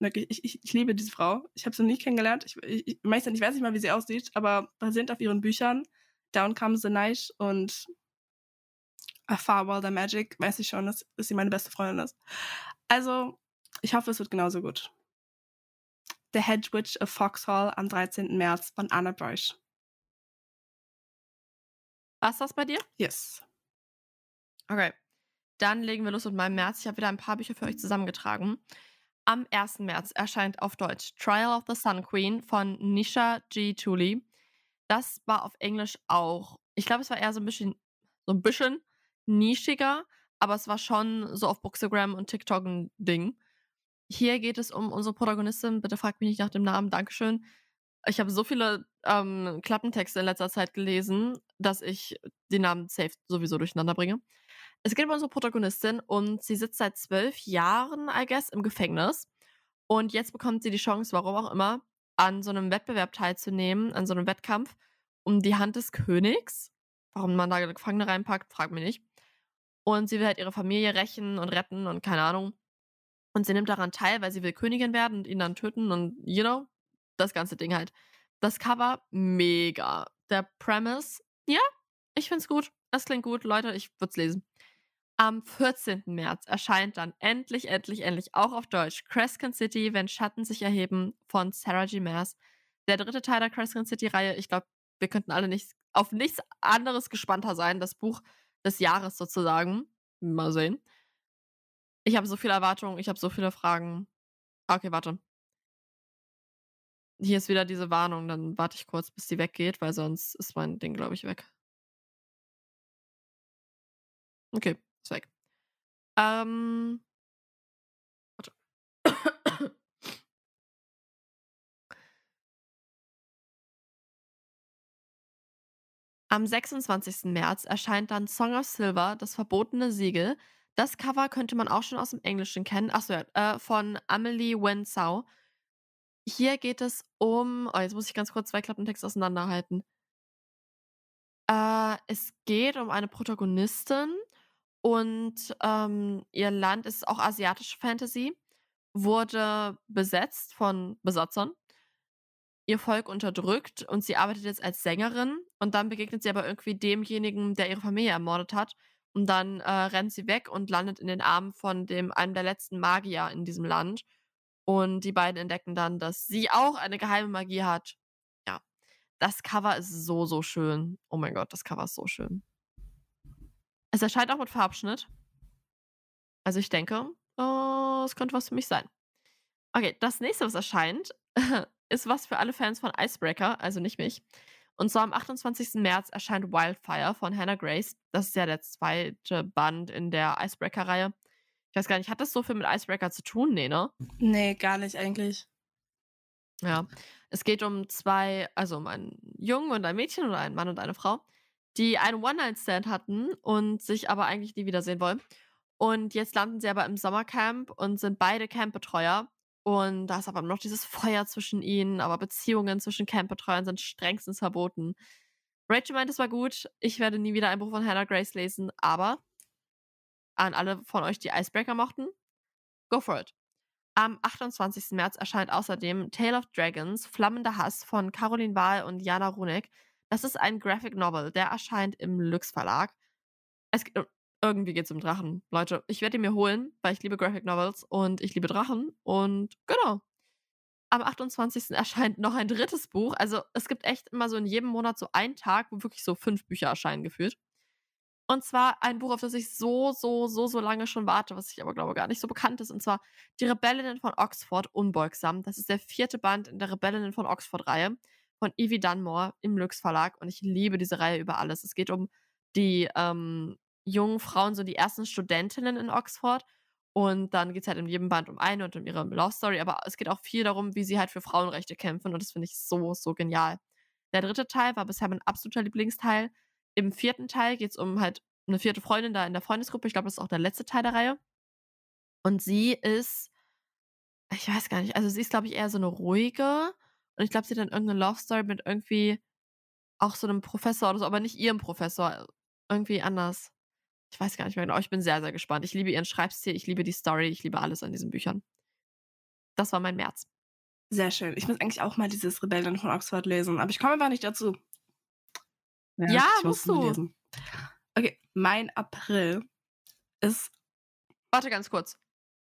ich, ich, ich, liebe diese Frau. Ich habe sie nie kennengelernt. Ich, ich, ich, weiß nicht mal, wie sie aussieht, aber basierend auf ihren Büchern Down Comes the Night und A Far Wilder Magic weiß ich schon, dass, dass sie meine beste Freundin ist. Also, ich hoffe, es wird genauso gut. The Hedge Witch of Foxhall am 13. März von Anna Bryce. War's das bei dir? Yes. Okay. Dann legen wir los mit meinem März. Ich habe wieder ein paar Bücher für euch zusammengetragen. Am 1. März erscheint auf Deutsch Trial of the Sun Queen von Nisha G. Tooley. Das war auf Englisch auch. Ich glaube, es war eher so ein bisschen, so ein bisschen nischiger, aber es war schon so auf Bookstagram und TikTok ein Ding. Hier geht es um unsere Protagonistin. Bitte fragt mich nicht nach dem Namen. Dankeschön. Ich habe so viele ähm, Klappentexte in letzter Zeit gelesen, dass ich die Namen safe sowieso durcheinander bringe. Es geht um unsere Protagonistin und sie sitzt seit zwölf Jahren, I guess, im Gefängnis. Und jetzt bekommt sie die Chance, warum auch immer, an so einem Wettbewerb teilzunehmen, an so einem Wettkampf um die Hand des Königs. Warum man da Gefangene reinpackt, fragt mich nicht. Und sie will halt ihre Familie rächen und retten und keine Ahnung. Und sie nimmt daran teil, weil sie will Königin werden und ihn dann töten und, you know, das ganze Ding halt. Das Cover, mega. Der Premise, ja, ich find's gut. Es klingt gut. Leute, ich würde es lesen. Am 14. März erscheint dann endlich, endlich, endlich auch auf Deutsch Crescent City, wenn Schatten sich erheben von Sarah G. Maas. Der dritte Teil der Crescent City-Reihe. Ich glaube, wir könnten alle nicht, auf nichts anderes gespannter sein. Das Buch des Jahres sozusagen. Mal sehen. Ich habe so viele Erwartungen, ich habe so viele Fragen. Okay, warte. Hier ist wieder diese Warnung, dann warte ich kurz, bis die weggeht, weil sonst ist mein Ding, glaube ich, weg. Okay. Ist weg. Ähm. Warte. Am 26. März erscheint dann Song of Silver, das verbotene Siegel. Das Cover könnte man auch schon aus dem Englischen kennen. Achso, ja, äh, von Amelie Wensau. Hier geht es um. Oh, jetzt muss ich ganz kurz zwei Klappentexte auseinanderhalten. Äh, es geht um eine Protagonistin, und ähm, ihr Land ist auch asiatische Fantasy, wurde besetzt von Besatzern, ihr Volk unterdrückt und sie arbeitet jetzt als Sängerin und dann begegnet sie aber irgendwie demjenigen, der ihre Familie ermordet hat und dann äh, rennt sie weg und landet in den Armen von dem einem der letzten Magier in diesem Land und die beiden entdecken dann, dass sie auch eine geheime Magie hat. Ja, das Cover ist so so schön. Oh mein Gott, das Cover ist so schön. Es erscheint auch mit Farbschnitt. Also ich denke, oh, es könnte was für mich sein. Okay, das nächste, was erscheint, ist was für alle Fans von Icebreaker, also nicht mich. Und zwar am 28. März erscheint Wildfire von Hannah Grace. Das ist ja der zweite Band in der Icebreaker-Reihe. Ich weiß gar nicht, hat das so viel mit Icebreaker zu tun? Nee, ne? Nee, gar nicht eigentlich. Ja. Es geht um zwei, also um einen Jungen und ein Mädchen oder einen Mann und eine Frau, die einen One-Night-Stand hatten und sich aber eigentlich nie wiedersehen wollen. Und jetzt landen sie aber im Sommercamp und sind beide Campbetreuer. Und da ist aber noch dieses Feuer zwischen ihnen, aber Beziehungen zwischen Campbetreuern sind strengstens verboten. Rachel meint, es war gut. Ich werde nie wieder ein Buch von Hannah Grace lesen, aber an alle von euch, die Icebreaker mochten, go for it. Am 28. März erscheint außerdem Tale of Dragons, Flammender Hass von Caroline Wahl und Jana Runeck. Das ist ein Graphic Novel, der erscheint im Lux Verlag. Es, äh, irgendwie geht es um Drachen. Leute, ich werde ihn mir holen, weil ich liebe Graphic Novels und ich liebe Drachen. Und genau. Am 28. erscheint noch ein drittes Buch. Also es gibt echt immer so in jedem Monat so einen Tag, wo wirklich so fünf Bücher erscheinen gefühlt. Und zwar ein Buch, auf das ich so, so, so, so lange schon warte, was ich aber glaube gar nicht so bekannt ist. Und zwar Die Rebellinnen von Oxford, Unbeugsam. Das ist der vierte Band in der Rebellinnen von Oxford-Reihe von Evie Dunmore im Lux Verlag. Und ich liebe diese Reihe über alles. Es geht um die ähm, jungen Frauen, so die ersten Studentinnen in Oxford. Und dann geht es halt in jedem Band um eine und um ihre Love Story. Aber es geht auch viel darum, wie sie halt für Frauenrechte kämpfen. Und das finde ich so, so genial. Der dritte Teil war bisher mein absoluter Lieblingsteil. Im vierten Teil geht es um halt eine vierte Freundin da in der Freundesgruppe. Ich glaube, das ist auch der letzte Teil der Reihe. Und sie ist, ich weiß gar nicht, also sie ist, glaube ich, eher so eine ruhige. Und ich glaube, sie hat dann irgendeine Love Story mit irgendwie auch so einem Professor oder so, aber nicht ihrem Professor. Irgendwie anders. Ich weiß gar nicht mehr genau. Ich bin sehr, sehr gespannt. Ich liebe ihren Schreibstil, ich liebe die Story, ich liebe alles an diesen Büchern. Das war mein März. Sehr schön. Ich muss eigentlich auch mal dieses Rebellion von Oxford lesen, aber ich komme einfach nicht dazu. Ja, ja musst du. Lesen. Okay, mein April ist. Warte ganz kurz.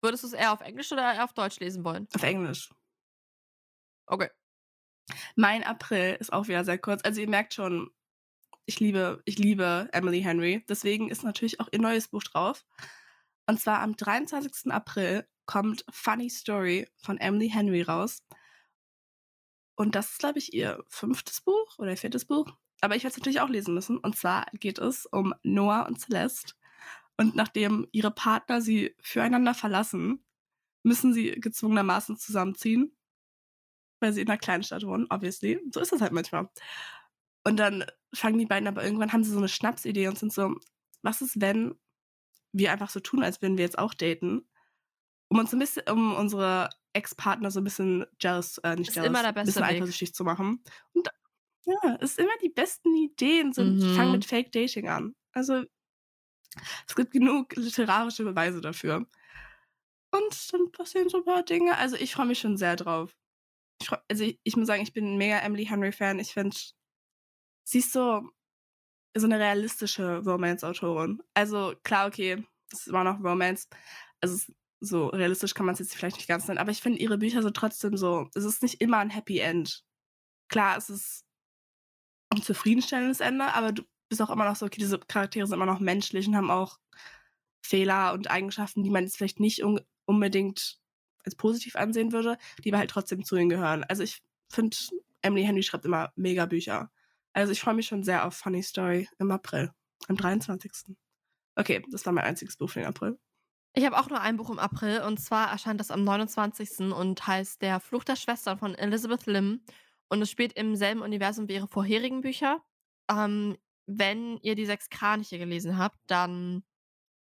Würdest du es eher auf Englisch oder eher auf Deutsch lesen wollen? Auf Englisch. Okay. Mein April ist auch wieder sehr kurz. Also ihr merkt schon, ich liebe, ich liebe Emily Henry. Deswegen ist natürlich auch ihr neues Buch drauf. Und zwar am 23. April kommt Funny Story von Emily Henry raus. Und das ist, glaube ich, ihr fünftes Buch oder viertes Buch. Aber ich werde es natürlich auch lesen müssen. Und zwar geht es um Noah und Celeste. Und nachdem ihre Partner sie füreinander verlassen, müssen sie gezwungenermaßen zusammenziehen. Weil sie in einer kleinen Stadt wohnen, obviously. So ist das halt manchmal. Und dann fangen die beiden aber irgendwann, haben sie so eine Schnapsidee und sind so, was ist, wenn wir einfach so tun, als würden wir jetzt auch daten? Um uns ein bisschen, um unsere Ex-Partner so ein bisschen jealous, äh, nicht ist jealous, immer der beste ein bisschen eifersüchtig zu machen. Und ja, es ist immer die besten Ideen sind, mhm. fangen mit Fake Dating an. Also es gibt genug literarische Beweise dafür. Und dann passieren so ein paar Dinge. Also ich freue mich schon sehr drauf. Ich freu, also ich, ich, muss sagen, ich bin ein mega Emily Henry-Fan. Ich finde, sie ist so, so eine realistische Romance-Autorin. Also klar, okay, es ist immer noch Romance. Also so realistisch kann man es jetzt vielleicht nicht ganz nennen, aber ich finde ihre Bücher so trotzdem so, es ist nicht immer ein Happy End. Klar, es ist ein zufriedenstellendes Ende, aber du bist auch immer noch so, okay, diese Charaktere sind immer noch menschlich und haben auch Fehler und Eigenschaften, die man jetzt vielleicht nicht un unbedingt als positiv ansehen würde, die aber halt trotzdem zu ihnen gehören. Also ich finde, Emily Henry schreibt immer mega Bücher. Also ich freue mich schon sehr auf Funny Story im April, am 23. Okay, das war mein einziges Buch für den April. Ich habe auch nur ein Buch im April und zwar erscheint das am 29. und heißt Der Fluch der Schwestern von Elizabeth Lim. Und es spielt im selben Universum wie ihre vorherigen Bücher. Ähm, wenn ihr die sechs Kraniche gelesen habt, dann.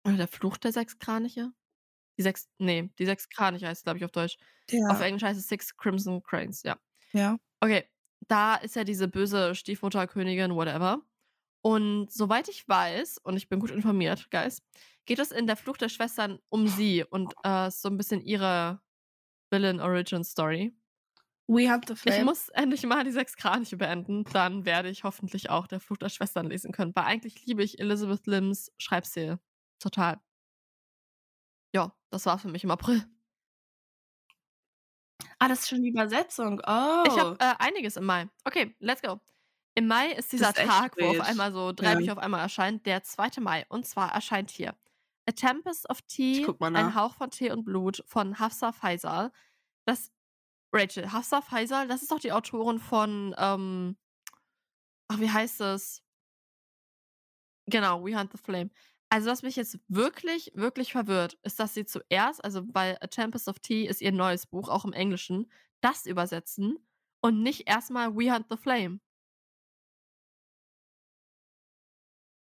Oder der Fluch der sechs Kraniche? Die sechs. Nee, die sechs Kraniche heißt es, glaube ich, auf Deutsch. Ja. Auf Englisch heißt es Six Crimson Cranes, ja. Ja. Okay. Da ist ja diese böse Stiefmutterkönigin, whatever. Und soweit ich weiß, und ich bin gut informiert, Guys, geht es in der Flucht der Schwestern um sie und äh, so ein bisschen ihre Villain Origin Story. We have the flame. Ich muss endlich mal die sechs Kraniche beenden. Dann werde ich hoffentlich auch der Flucht der Schwestern lesen können. Weil eigentlich liebe ich Elizabeth Lims Schreibstil. Total. Ja, das war für mich im April. Ah, das ist schon die Übersetzung. Oh. Ich habe äh, einiges im Mai. Okay, let's go. Im Mai ist dieser ist Tag, wo auf einmal so drei ja. Bücher auf einmal erscheint, der 2. Mai. Und zwar erscheint hier A Tempest of Tea, ein Hauch von Tee und Blut von Hafsa Faisal. Das Rachel, Hafsa Faisal, das ist doch die Autorin von, ähm, ach, wie heißt es? Genau, We Hunt the Flame. Also, was mich jetzt wirklich, wirklich verwirrt, ist, dass sie zuerst, also bei A Tempest of Tea ist ihr neues Buch, auch im Englischen, das übersetzen und nicht erstmal We Hunt the Flame.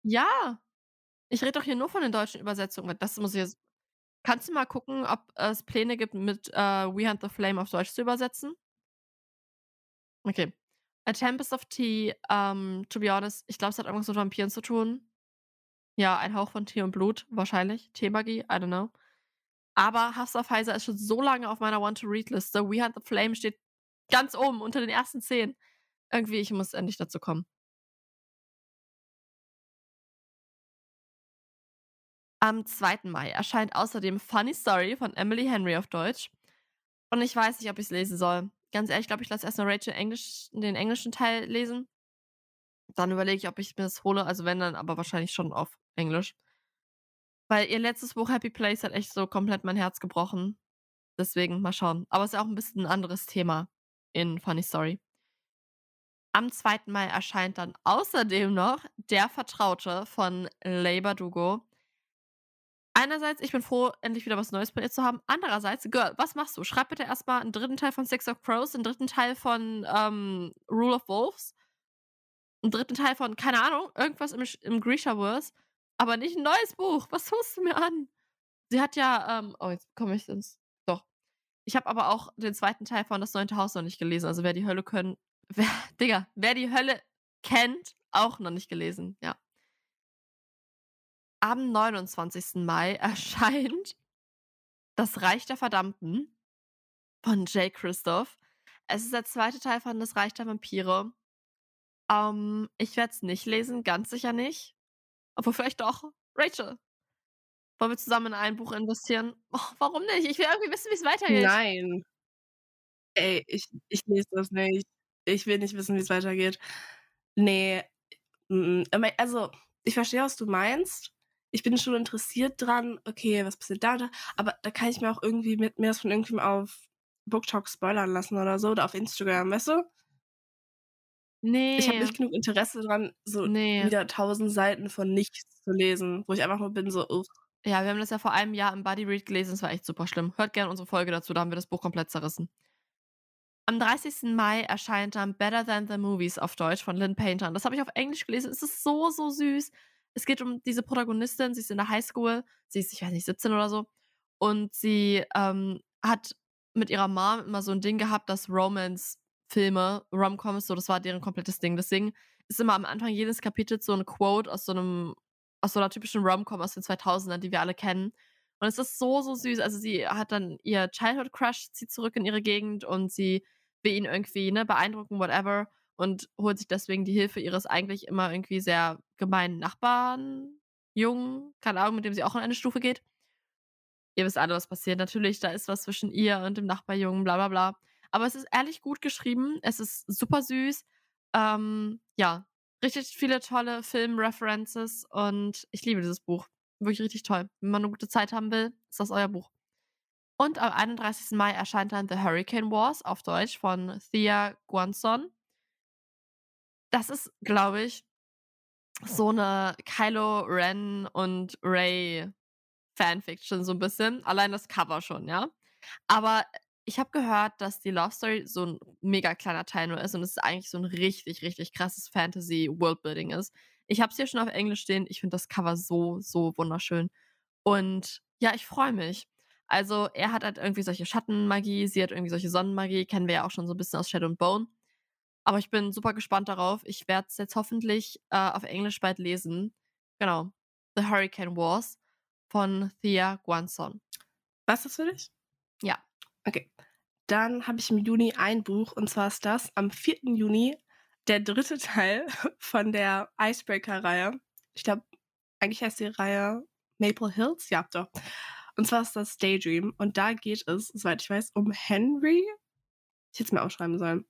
Ja. Ich rede doch hier nur von den deutschen Übersetzungen. Das muss ich jetzt. Kannst du mal gucken, ob es Pläne gibt, mit äh, We Hunt the Flame auf Deutsch zu übersetzen? Okay. A Tempest of Tea, um, ähm, to be honest, ich glaube, es hat irgendwas mit Vampiren zu tun. Ja, ein Hauch von Tee und Blut, wahrscheinlich. Teemagie, I don't know. Aber Hafsa Pfizer ist schon so lange auf meiner Want-to-Read-Liste. We Hunt the Flame steht ganz oben unter den ersten zehn. Irgendwie, ich muss endlich dazu kommen. Am 2. Mai erscheint außerdem Funny Story von Emily Henry auf Deutsch. Und ich weiß nicht, ob ich es lesen soll. Ganz ehrlich, glaube ich, lasse erstmal Rachel Englisch, den englischen Teil lesen. Dann überlege ich, ob ich mir das hole. Also wenn dann, aber wahrscheinlich schon auf Englisch. Weil ihr letztes Buch Happy Place hat echt so komplett mein Herz gebrochen. Deswegen mal schauen. Aber es ist auch ein bisschen ein anderes Thema in Funny Story. Am 2. Mai erscheint dann außerdem noch Der Vertraute von Leigh Bardugo. Einerseits, ich bin froh, endlich wieder was Neues bei ihr zu haben. Andererseits, Girl, was machst du? Schreib bitte erstmal einen dritten Teil von Six of Crows, einen dritten Teil von ähm, Rule of Wolves, einen dritten Teil von, keine Ahnung, irgendwas im, im Grisha-Verse, aber nicht ein neues Buch. Was tust du mir an? Sie hat ja, ähm, oh, jetzt komme ich ins. Doch. Ich habe aber auch den zweiten Teil von Das Neunte Haus noch nicht gelesen. Also wer die Hölle können, wer, Digga, wer die Hölle kennt, auch noch nicht gelesen, ja. Am 29. Mai erscheint Das Reich der Verdammten von Jay Christoph. Es ist der zweite Teil von Das Reich der Vampire. Ähm, ich werde es nicht lesen, ganz sicher nicht. Obwohl vielleicht doch. Rachel. Wollen wir zusammen in ein Buch investieren? Oh, warum nicht? Ich will irgendwie wissen, wie es weitergeht. Nein. Ey, ich, ich lese das nicht. Ich will nicht wissen, wie es weitergeht. Nee. Also, ich verstehe, was du meinst ich bin schon interessiert dran, okay, was passiert da, da, aber da kann ich mir auch irgendwie mit mir das von irgendwem auf BookTalk spoilern lassen oder so oder auf Instagram, weißt du? Nee. Ich habe nicht genug Interesse dran, so nee. wieder tausend Seiten von nichts zu lesen, wo ich einfach nur bin, so, uff. Ja, wir haben das ja vor einem Jahr im Buddy Read gelesen, es war echt super schlimm. Hört gerne unsere Folge dazu, da haben wir das Buch komplett zerrissen. Am 30. Mai erscheint dann Better Than the Movies auf Deutsch von Lynn Painter. Und das habe ich auf Englisch gelesen. Es ist so, so süß es geht um diese Protagonistin, sie ist in der Highschool, sie ist, ich weiß nicht, 17 oder so. Und sie ähm, hat mit ihrer Mom immer so ein Ding gehabt, dass Romance-Filme, Rom-Coms, so, das war deren komplettes Ding. Deswegen ist immer am Anfang jedes Kapitels so ein Quote aus so einem, aus so einer typischen Rom-Com aus den 2000ern, die wir alle kennen. Und es ist so, so süß. Also sie hat dann ihr Childhood-Crush, zieht zurück in ihre Gegend und sie will ihn irgendwie, ne, beeindrucken, whatever und holt sich deswegen die Hilfe ihres eigentlich immer irgendwie sehr gemeinen Nachbarn, Jungen, keine Ahnung, mit dem sie auch in eine Stufe geht. Ihr wisst alle, was passiert. Natürlich, da ist was zwischen ihr und dem Nachbarjungen, bla bla bla. Aber es ist ehrlich gut geschrieben. Es ist super süß. Ähm, ja, richtig viele tolle Film-References und ich liebe dieses Buch. Wirklich richtig toll. Wenn man eine gute Zeit haben will, ist das euer Buch. Und am 31. Mai erscheint dann The Hurricane Wars auf Deutsch von Thea Guanson das ist, glaube ich, so eine Kylo Ren und Ray Fanfiction so ein bisschen. Allein das Cover schon, ja. Aber ich habe gehört, dass die Love Story so ein mega kleiner Teil nur ist und es eigentlich so ein richtig, richtig krasses Fantasy-Worldbuilding ist. Ich habe es hier schon auf Englisch stehen. Ich finde das Cover so, so wunderschön. Und ja, ich freue mich. Also, er hat halt irgendwie solche Schattenmagie, sie hat irgendwie solche Sonnenmagie, kennen wir ja auch schon so ein bisschen aus Shadow and Bone. Aber ich bin super gespannt darauf. Ich werde es jetzt hoffentlich äh, auf Englisch bald lesen. Genau. The Hurricane Wars von Thea Guanson. Was ist das für dich? Ja. Okay. Dann habe ich im Juni ein Buch und zwar ist das am 4. Juni der dritte Teil von der Icebreaker-Reihe. Ich glaube, eigentlich heißt die Reihe Maple Hills. Ja, doch. Und zwar ist das Daydream. Und da geht es, soweit ich weiß, um Henry. Ich hätte es mir aufschreiben sollen.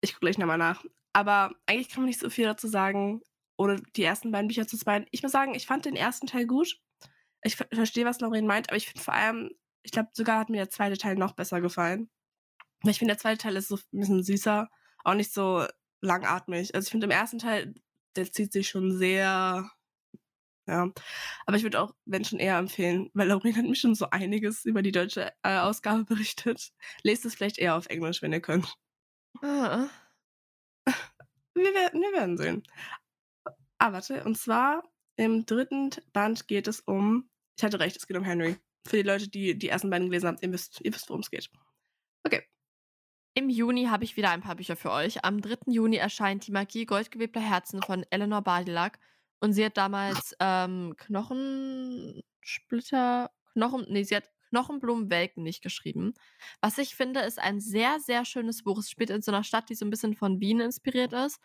Ich gucke gleich nochmal nach. Aber eigentlich kann man nicht so viel dazu sagen, ohne die ersten beiden Bücher zu spoilern. Ich muss sagen, ich fand den ersten Teil gut. Ich verstehe, was Lauren meint, aber ich finde vor allem, ich glaube, sogar hat mir der zweite Teil noch besser gefallen. Weil ich finde, der zweite Teil ist so ein bisschen süßer, auch nicht so langatmig. Also ich finde, im ersten Teil, der zieht sich schon sehr. Ja. Aber ich würde auch Menschen eher empfehlen, weil Lauren hat mir schon so einiges über die deutsche äh, Ausgabe berichtet. Lest es vielleicht eher auf Englisch, wenn ihr könnt. Ah. Wir, werden, wir werden sehen. Ah, warte. Und zwar im dritten Band geht es um. Ich hatte recht, es geht um Henry. Für die Leute, die die ersten beiden gelesen haben, ihr wisst, ihr wisst worum es geht. Okay. Im Juni habe ich wieder ein paar Bücher für euch. Am 3. Juni erscheint Die Magie goldgewebter Herzen von Eleanor Badilac. Und sie hat damals ähm, Knochensplitter, Knochen, nee, sie hat Knochenblumenwelken nicht geschrieben. Was ich finde, ist ein sehr, sehr schönes Buch. Es spielt in so einer Stadt, die so ein bisschen von Wien inspiriert ist.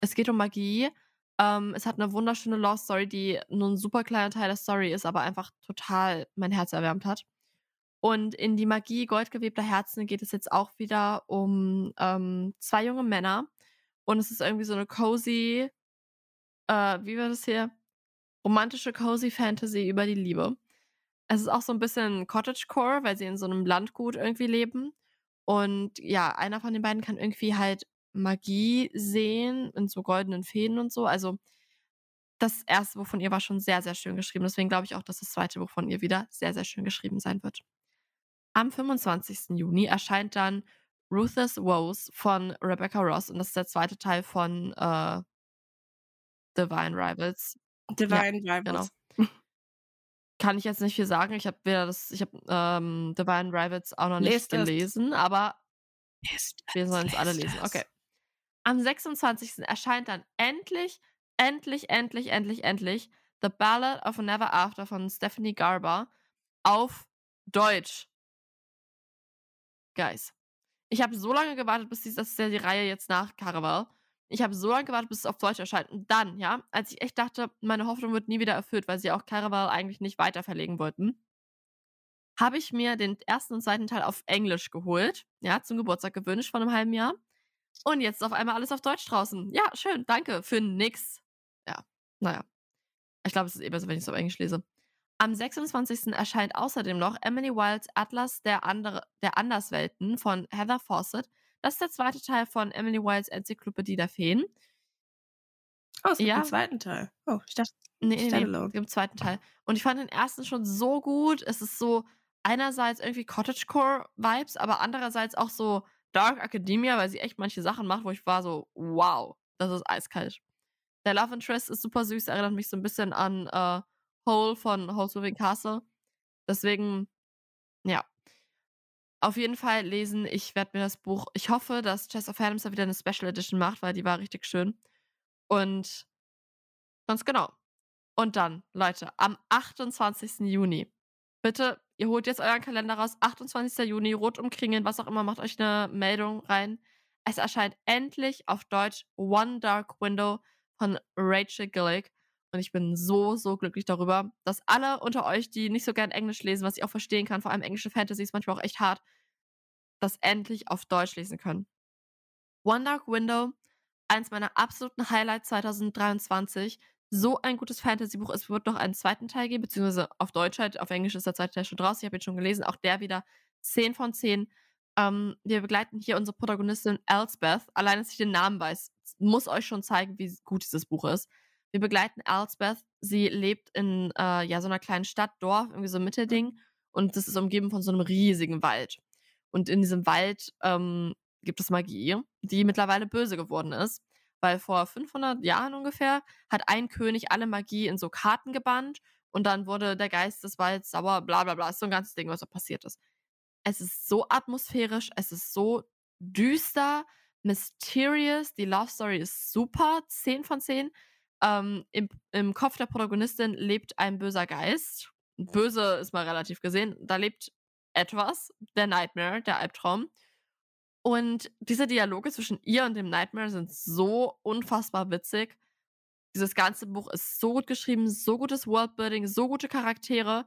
Es geht um Magie. Ähm, es hat eine wunderschöne Love Story, die nur ein super kleiner Teil der Story ist, aber einfach total mein Herz erwärmt hat. Und in die Magie goldgewebter Herzen geht es jetzt auch wieder um ähm, zwei junge Männer. Und es ist irgendwie so eine cozy, äh, wie war das hier? romantische Cozy Fantasy über die Liebe. Es ist auch so ein bisschen Cottagecore, weil sie in so einem Landgut irgendwie leben. Und ja, einer von den beiden kann irgendwie halt Magie sehen in so goldenen Fäden und so. Also das erste Buch von ihr war schon sehr, sehr schön geschrieben. Deswegen glaube ich auch, dass das zweite Buch von ihr wieder sehr, sehr schön geschrieben sein wird. Am 25. Juni erscheint dann Ruthless Woes von Rebecca Ross und das ist der zweite Teil von äh, Divine Rivals. Divine ja, Rivals. Genau. Kann ich jetzt nicht viel sagen. Ich habe weder das, ich habe ähm, Divine Rivals auch noch nicht Lest gelesen, es. aber Lest wir sollen es alle lesen. Okay. Am 26. erscheint dann endlich, endlich, endlich, endlich, endlich The Ballad of a Never After von Stephanie Garber auf Deutsch. Guys. Ich habe so lange gewartet, bis die, das ist ja die Reihe jetzt nach Caraval. Ich habe so lange gewartet, bis es auf Deutsch erscheint. Und dann, ja, als ich echt dachte, meine Hoffnung wird nie wieder erfüllt, weil sie auch Caraval eigentlich nicht weiter verlegen wollten, habe ich mir den ersten und zweiten Teil auf Englisch geholt. Ja, zum Geburtstag gewünscht von einem halben Jahr. Und jetzt ist auf einmal alles auf Deutsch draußen. Ja, schön, danke für nix. Ja, naja. Ich glaube, es ist eh besser, wenn ich es auf Englisch lese. Am 26. erscheint außerdem noch Emily Wilds Atlas der, andere, der Anderswelten von Heather Fawcett. Das ist der zweite Teil von Emily Wilds Enzyklopädie der Feen. Oh, es gibt ja. einen zweiten Teil. Oh, ich dachte, nee, nee, nee, es gibt einen zweiten Teil. Und ich fand den ersten schon so gut. Es ist so einerseits irgendwie Cottagecore-Vibes, aber andererseits auch so Dark Academia, weil sie echt manche Sachen macht, wo ich war so, wow, das ist eiskalt. Der Love Interest ist super süß, erinnert mich so ein bisschen an äh, Hole von Holesworthing Castle. Deswegen, ja. Auf jeden Fall lesen. Ich werde mir das Buch. Ich hoffe, dass Chess of Phantoms da wieder eine Special Edition macht, weil die war richtig schön. Und ganz genau. Und dann, Leute, am 28. Juni. Bitte Ihr holt jetzt euren Kalender raus. 28. Juni, rot umkringeln, was auch immer, macht euch eine Meldung rein. Es erscheint endlich auf Deutsch One Dark Window von Rachel Gillick. Und ich bin so, so glücklich darüber, dass alle unter euch, die nicht so gern Englisch lesen, was ich auch verstehen kann, vor allem englische Fantasy ist manchmal auch echt hart, das endlich auf Deutsch lesen können. One Dark Window, eins meiner absoluten Highlights 2023, so ein gutes Fantasy-Buch. Es wird noch einen zweiten Teil geben, beziehungsweise auf Deutsch halt, auf Englisch ist der zweite Teil schon draußen. Ich habe ihn schon gelesen. Auch der wieder 10 von 10. Ähm, wir begleiten hier unsere Protagonistin Elsbeth. Allein, dass ich den Namen weiß, muss euch schon zeigen, wie gut dieses Buch ist. Wir begleiten Elsbeth. Sie lebt in äh, ja, so einer kleinen Stadt, Dorf, irgendwie so ein Mittelding. Und das ist umgeben von so einem riesigen Wald. Und in diesem Wald ähm, gibt es Magie, die mittlerweile böse geworden ist weil vor 500 Jahren ungefähr hat ein König alle Magie in so Karten gebannt und dann wurde der Geist des Walds sauer, bla bla bla. Ist so ein ganzes Ding, was da passiert ist. Es ist so atmosphärisch, es ist so düster, mysterious, die Love Story ist super, 10 von 10. Ähm, im, Im Kopf der Protagonistin lebt ein böser Geist. Böse ist mal relativ gesehen. Da lebt etwas, der Nightmare, der Albtraum. Und diese Dialoge zwischen ihr und dem Nightmare sind so unfassbar witzig. Dieses ganze Buch ist so gut geschrieben, so gutes Worldbuilding, so gute Charaktere.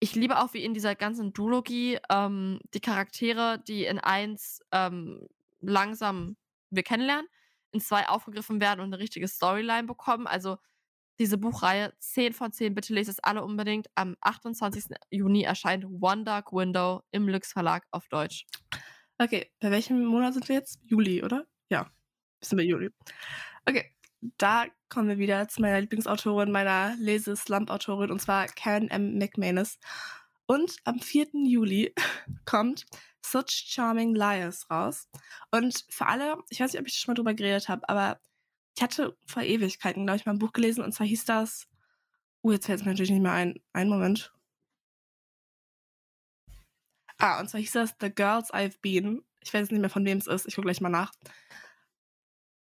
Ich liebe auch, wie in dieser ganzen Duologie ähm, die Charaktere, die in eins ähm, langsam wir kennenlernen, in zwei aufgegriffen werden und eine richtige Storyline bekommen. Also diese Buchreihe 10 von 10, bitte lest es alle unbedingt. Am 28. Juni erscheint One Dark Window im Lux Verlag auf Deutsch. Okay, bei welchem Monat sind wir jetzt? Juli, oder? Ja, sind wir Juli. Okay, da kommen wir wieder zu meiner Lieblingsautorin, meiner Lese-Slump-Autorin, und zwar Karen M. McManus. Und am 4. Juli kommt Such Charming Liars raus. Und für alle, ich weiß nicht, ob ich schon mal drüber geredet habe, aber ich hatte vor Ewigkeiten, glaube ich, mal ein Buch gelesen, und zwar hieß das, oh, jetzt fällt es mir natürlich nicht mehr ein. Einen Moment. Ah, und zwar hieß das The Girls I've Been. Ich weiß nicht mehr, von wem es ist. Ich gucke gleich mal nach.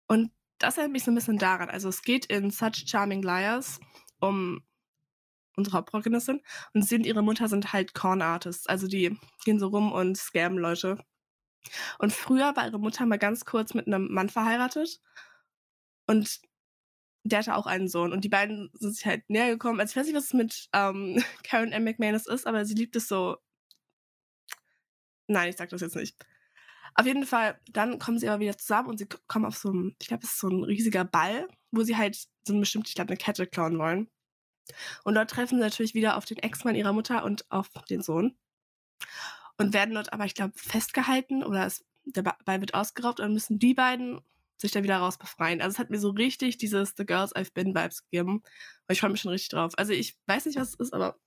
Und das erinnert mich so ein bisschen daran. Also es geht in Such Charming Liars um unsere Hauptprotagonistin und sie und ihre Mutter sind halt Corn Artists. Also die gehen so rum und scammen Leute. Und früher war ihre Mutter mal ganz kurz mit einem Mann verheiratet und der hatte auch einen Sohn und die beiden sind sich halt näher gekommen. Also ich weiß nicht, was es mit ähm, Karen M. McManus ist, aber sie liebt es so Nein, ich sag das jetzt nicht. Auf jeden Fall, dann kommen sie aber wieder zusammen und sie kommen auf so ein, ich glaube, es ist so ein riesiger Ball, wo sie halt so ein bestimmt, ich glaube, eine Kette klauen wollen. Und dort treffen sie natürlich wieder auf den Ex-Mann ihrer Mutter und auf den Sohn. Und werden dort aber, ich glaube, festgehalten oder es, der Ball wird ausgeraubt und dann müssen die beiden sich da wieder raus befreien. Also es hat mir so richtig dieses The Girls I've Been Vibes gegeben. Und ich freue mich schon richtig drauf. Also ich weiß nicht, was es ist, aber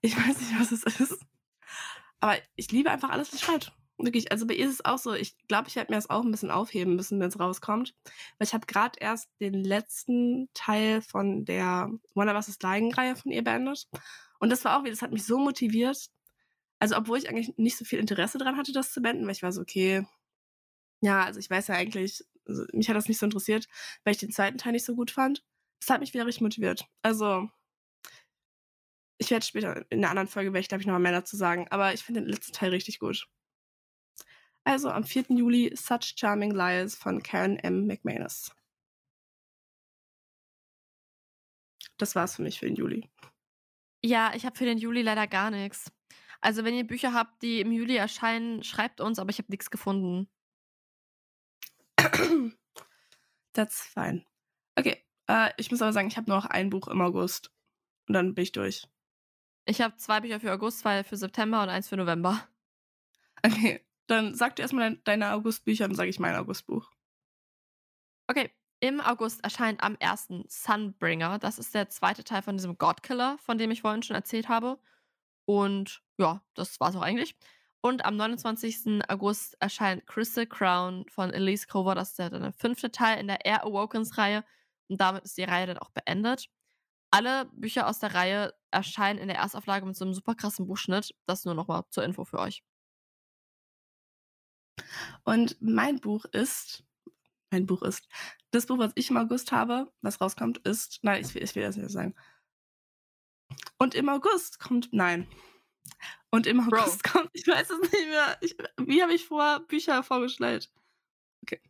ich weiß nicht, was es ist. Aber ich liebe einfach alles, was schreibt. Wirklich, also bei ihr ist es auch so, ich glaube, ich hätte mir das auch ein bisschen aufheben müssen, wenn es rauskommt. Weil ich habe gerade erst den letzten Teil von der Wonder vs. Lying-Reihe von ihr beendet. Und das war auch wieder, das hat mich so motiviert. Also, obwohl ich eigentlich nicht so viel Interesse daran hatte, das zu beenden, weil ich war so, okay, ja, also ich weiß ja eigentlich, also mich hat das nicht so interessiert, weil ich den zweiten Teil nicht so gut fand. Das hat mich wieder richtig motiviert. Also, ich werde später in einer anderen Folge, werde ich, glaube ich, nochmal mehr dazu sagen. Aber ich finde den letzten Teil richtig gut. Also am 4. Juli Such Charming Lies von Karen M. McManus. Das war's für mich für den Juli. Ja, ich habe für den Juli leider gar nichts. Also, wenn ihr Bücher habt, die im Juli erscheinen, schreibt uns, aber ich habe nichts gefunden. That's fine. Okay, äh, ich muss aber sagen, ich habe nur noch ein Buch im August. Und dann bin ich durch. Ich habe zwei Bücher für August, zwei für September und eins für November. Okay, dann sag du erstmal deine Augustbücher, dann sage ich mein Augustbuch. Okay, im August erscheint am 1. Sunbringer. Das ist der zweite Teil von diesem Godkiller, von dem ich vorhin schon erzählt habe. Und ja, das war's auch eigentlich. Und am 29. August erscheint Crystal Crown von Elise Cover. Das ist der, der fünfte Teil in der Air Awakens-Reihe. Und damit ist die Reihe dann auch beendet. Alle Bücher aus der Reihe erscheinen in der Erstauflage mit so einem super krassen Buchschnitt. Das nur nochmal zur Info für euch. Und mein Buch ist, mein Buch ist, das Buch, was ich im August habe, was rauskommt, ist, nein, ich will, ich will das nicht sagen. Und im August kommt, nein. Und im August Bro. kommt, ich weiß es nicht mehr. Ich, wie habe ich vor Bücher vorgestellt? Okay.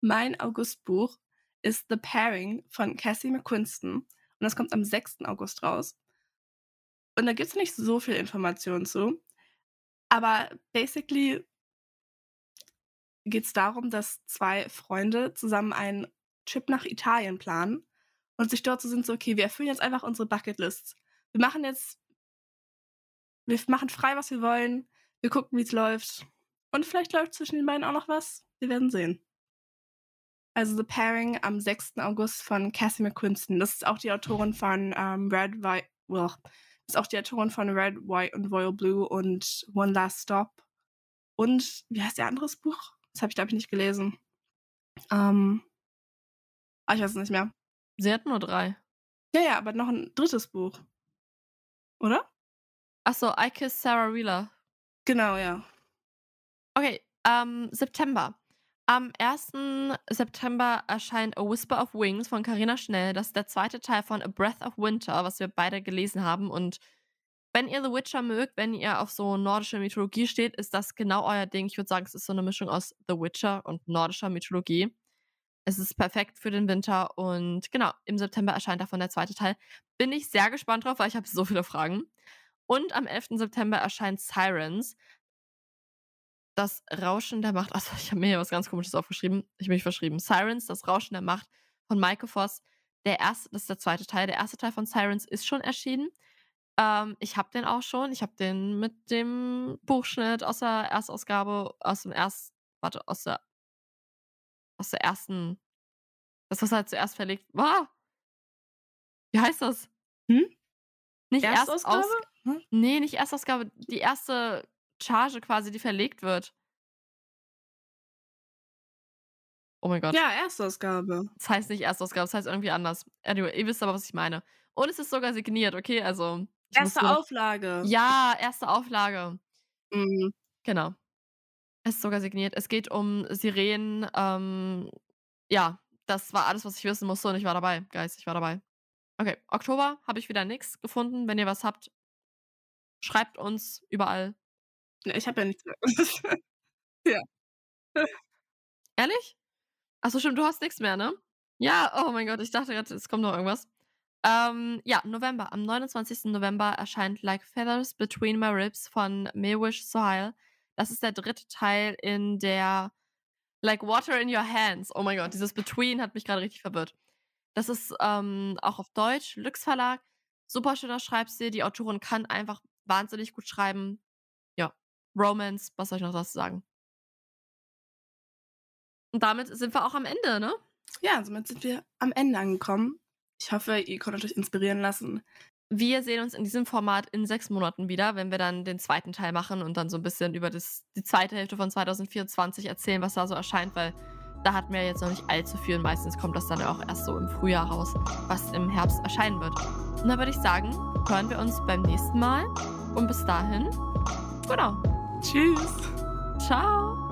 Mein Augustbuch ist The Pairing von Cassie McQuiston. Und das kommt am 6. August raus. Und da gibt es nicht so viel Informationen zu. Aber basically geht es darum, dass zwei Freunde zusammen einen Trip nach Italien planen und sich dort so sind, so, okay, wir erfüllen jetzt einfach unsere Bucketlists. Wir machen jetzt, wir machen frei, was wir wollen. Wir gucken, wie es läuft. Und vielleicht läuft zwischen den beiden auch noch was. Wir werden sehen. Also The Pairing am 6. August von Cassie McQuiston. Das ist auch die Autorin von ähm, Red, White, well, ist auch die Autorin von Red, White und Royal Blue und One Last Stop. Und wie heißt ihr anderes Buch? Das habe ich, glaube ich, nicht gelesen. Ähm, ah, ich weiß es nicht mehr. Sie hat nur drei. Ja, ja, aber noch ein drittes Buch. Oder? Achso, I Kiss Sarah Wheeler. Genau, ja. Okay, ähm, September. Am 1. September erscheint A Whisper of Wings von Carina Schnell. Das ist der zweite Teil von A Breath of Winter, was wir beide gelesen haben. Und wenn ihr The Witcher mögt, wenn ihr auf so nordische Mythologie steht, ist das genau euer Ding. Ich würde sagen, es ist so eine Mischung aus The Witcher und nordischer Mythologie. Es ist perfekt für den Winter und genau, im September erscheint davon der zweite Teil. Bin ich sehr gespannt drauf, weil ich habe so viele Fragen. Und am 11. September erscheint Sirens. Das Rauschen der Macht. Also, ich habe mir hier was ganz Komisches aufgeschrieben. Ich habe mich verschrieben. Sirens, das Rauschen der Macht von Maike Voss. Der erste, das ist der zweite Teil. Der erste Teil von Sirens ist schon erschienen. Ähm, ich habe den auch schon. Ich habe den mit dem Buchschnitt aus der Erstausgabe, aus dem erst, warte, aus der, aus der ersten, das was halt zuerst verlegt war. Wie heißt das? Hm? Nicht Erstausgabe? Erst hm? Nee, nicht Erstausgabe. Die erste Charge quasi, die verlegt wird. Oh mein Gott. Ja, Erstausgabe. Das heißt nicht Erstausgabe, das heißt irgendwie anders. Anyway, ihr wisst aber, was ich meine. Und es ist sogar signiert, okay? Also Erste Auflage. Ja, erste Auflage. Mhm. Genau. Es ist sogar signiert. Es geht um Sirenen. Ähm, ja, das war alles, was ich wissen musste und ich war dabei. Guys, ich war dabei. Okay, Oktober habe ich wieder nichts gefunden. Wenn ihr was habt, schreibt uns überall. Ja, ich habe ja nichts mehr. ja. Ehrlich? Achso, stimmt, du hast nichts mehr, ne? Ja, oh mein Gott, ich dachte gerade, es kommt noch irgendwas. Ähm, ja, November. Am 29. November erscheint Like Feathers Between My Ribs von Milwish Sohail. Das ist der dritte Teil in der Like Water in Your Hands. Oh mein Gott, dieses Between hat mich gerade richtig verwirrt. Das ist ähm, auch auf Deutsch, Lüx Verlag. Super schöner Schreibstil. Die Autorin kann einfach wahnsinnig gut schreiben. Romance, was soll ich noch dazu sagen? Und damit sind wir auch am Ende, ne? Ja, somit sind wir am Ende angekommen. Ich hoffe, ihr konntet euch inspirieren lassen. Wir sehen uns in diesem Format in sechs Monaten wieder, wenn wir dann den zweiten Teil machen und dann so ein bisschen über das, die zweite Hälfte von 2024 erzählen, was da so erscheint, weil da hatten wir jetzt noch nicht allzu viel und meistens kommt das dann auch erst so im Frühjahr raus, was im Herbst erscheinen wird. Und dann würde ich sagen, hören wir uns beim nächsten Mal und bis dahin, genau. Tschüss. Ciao.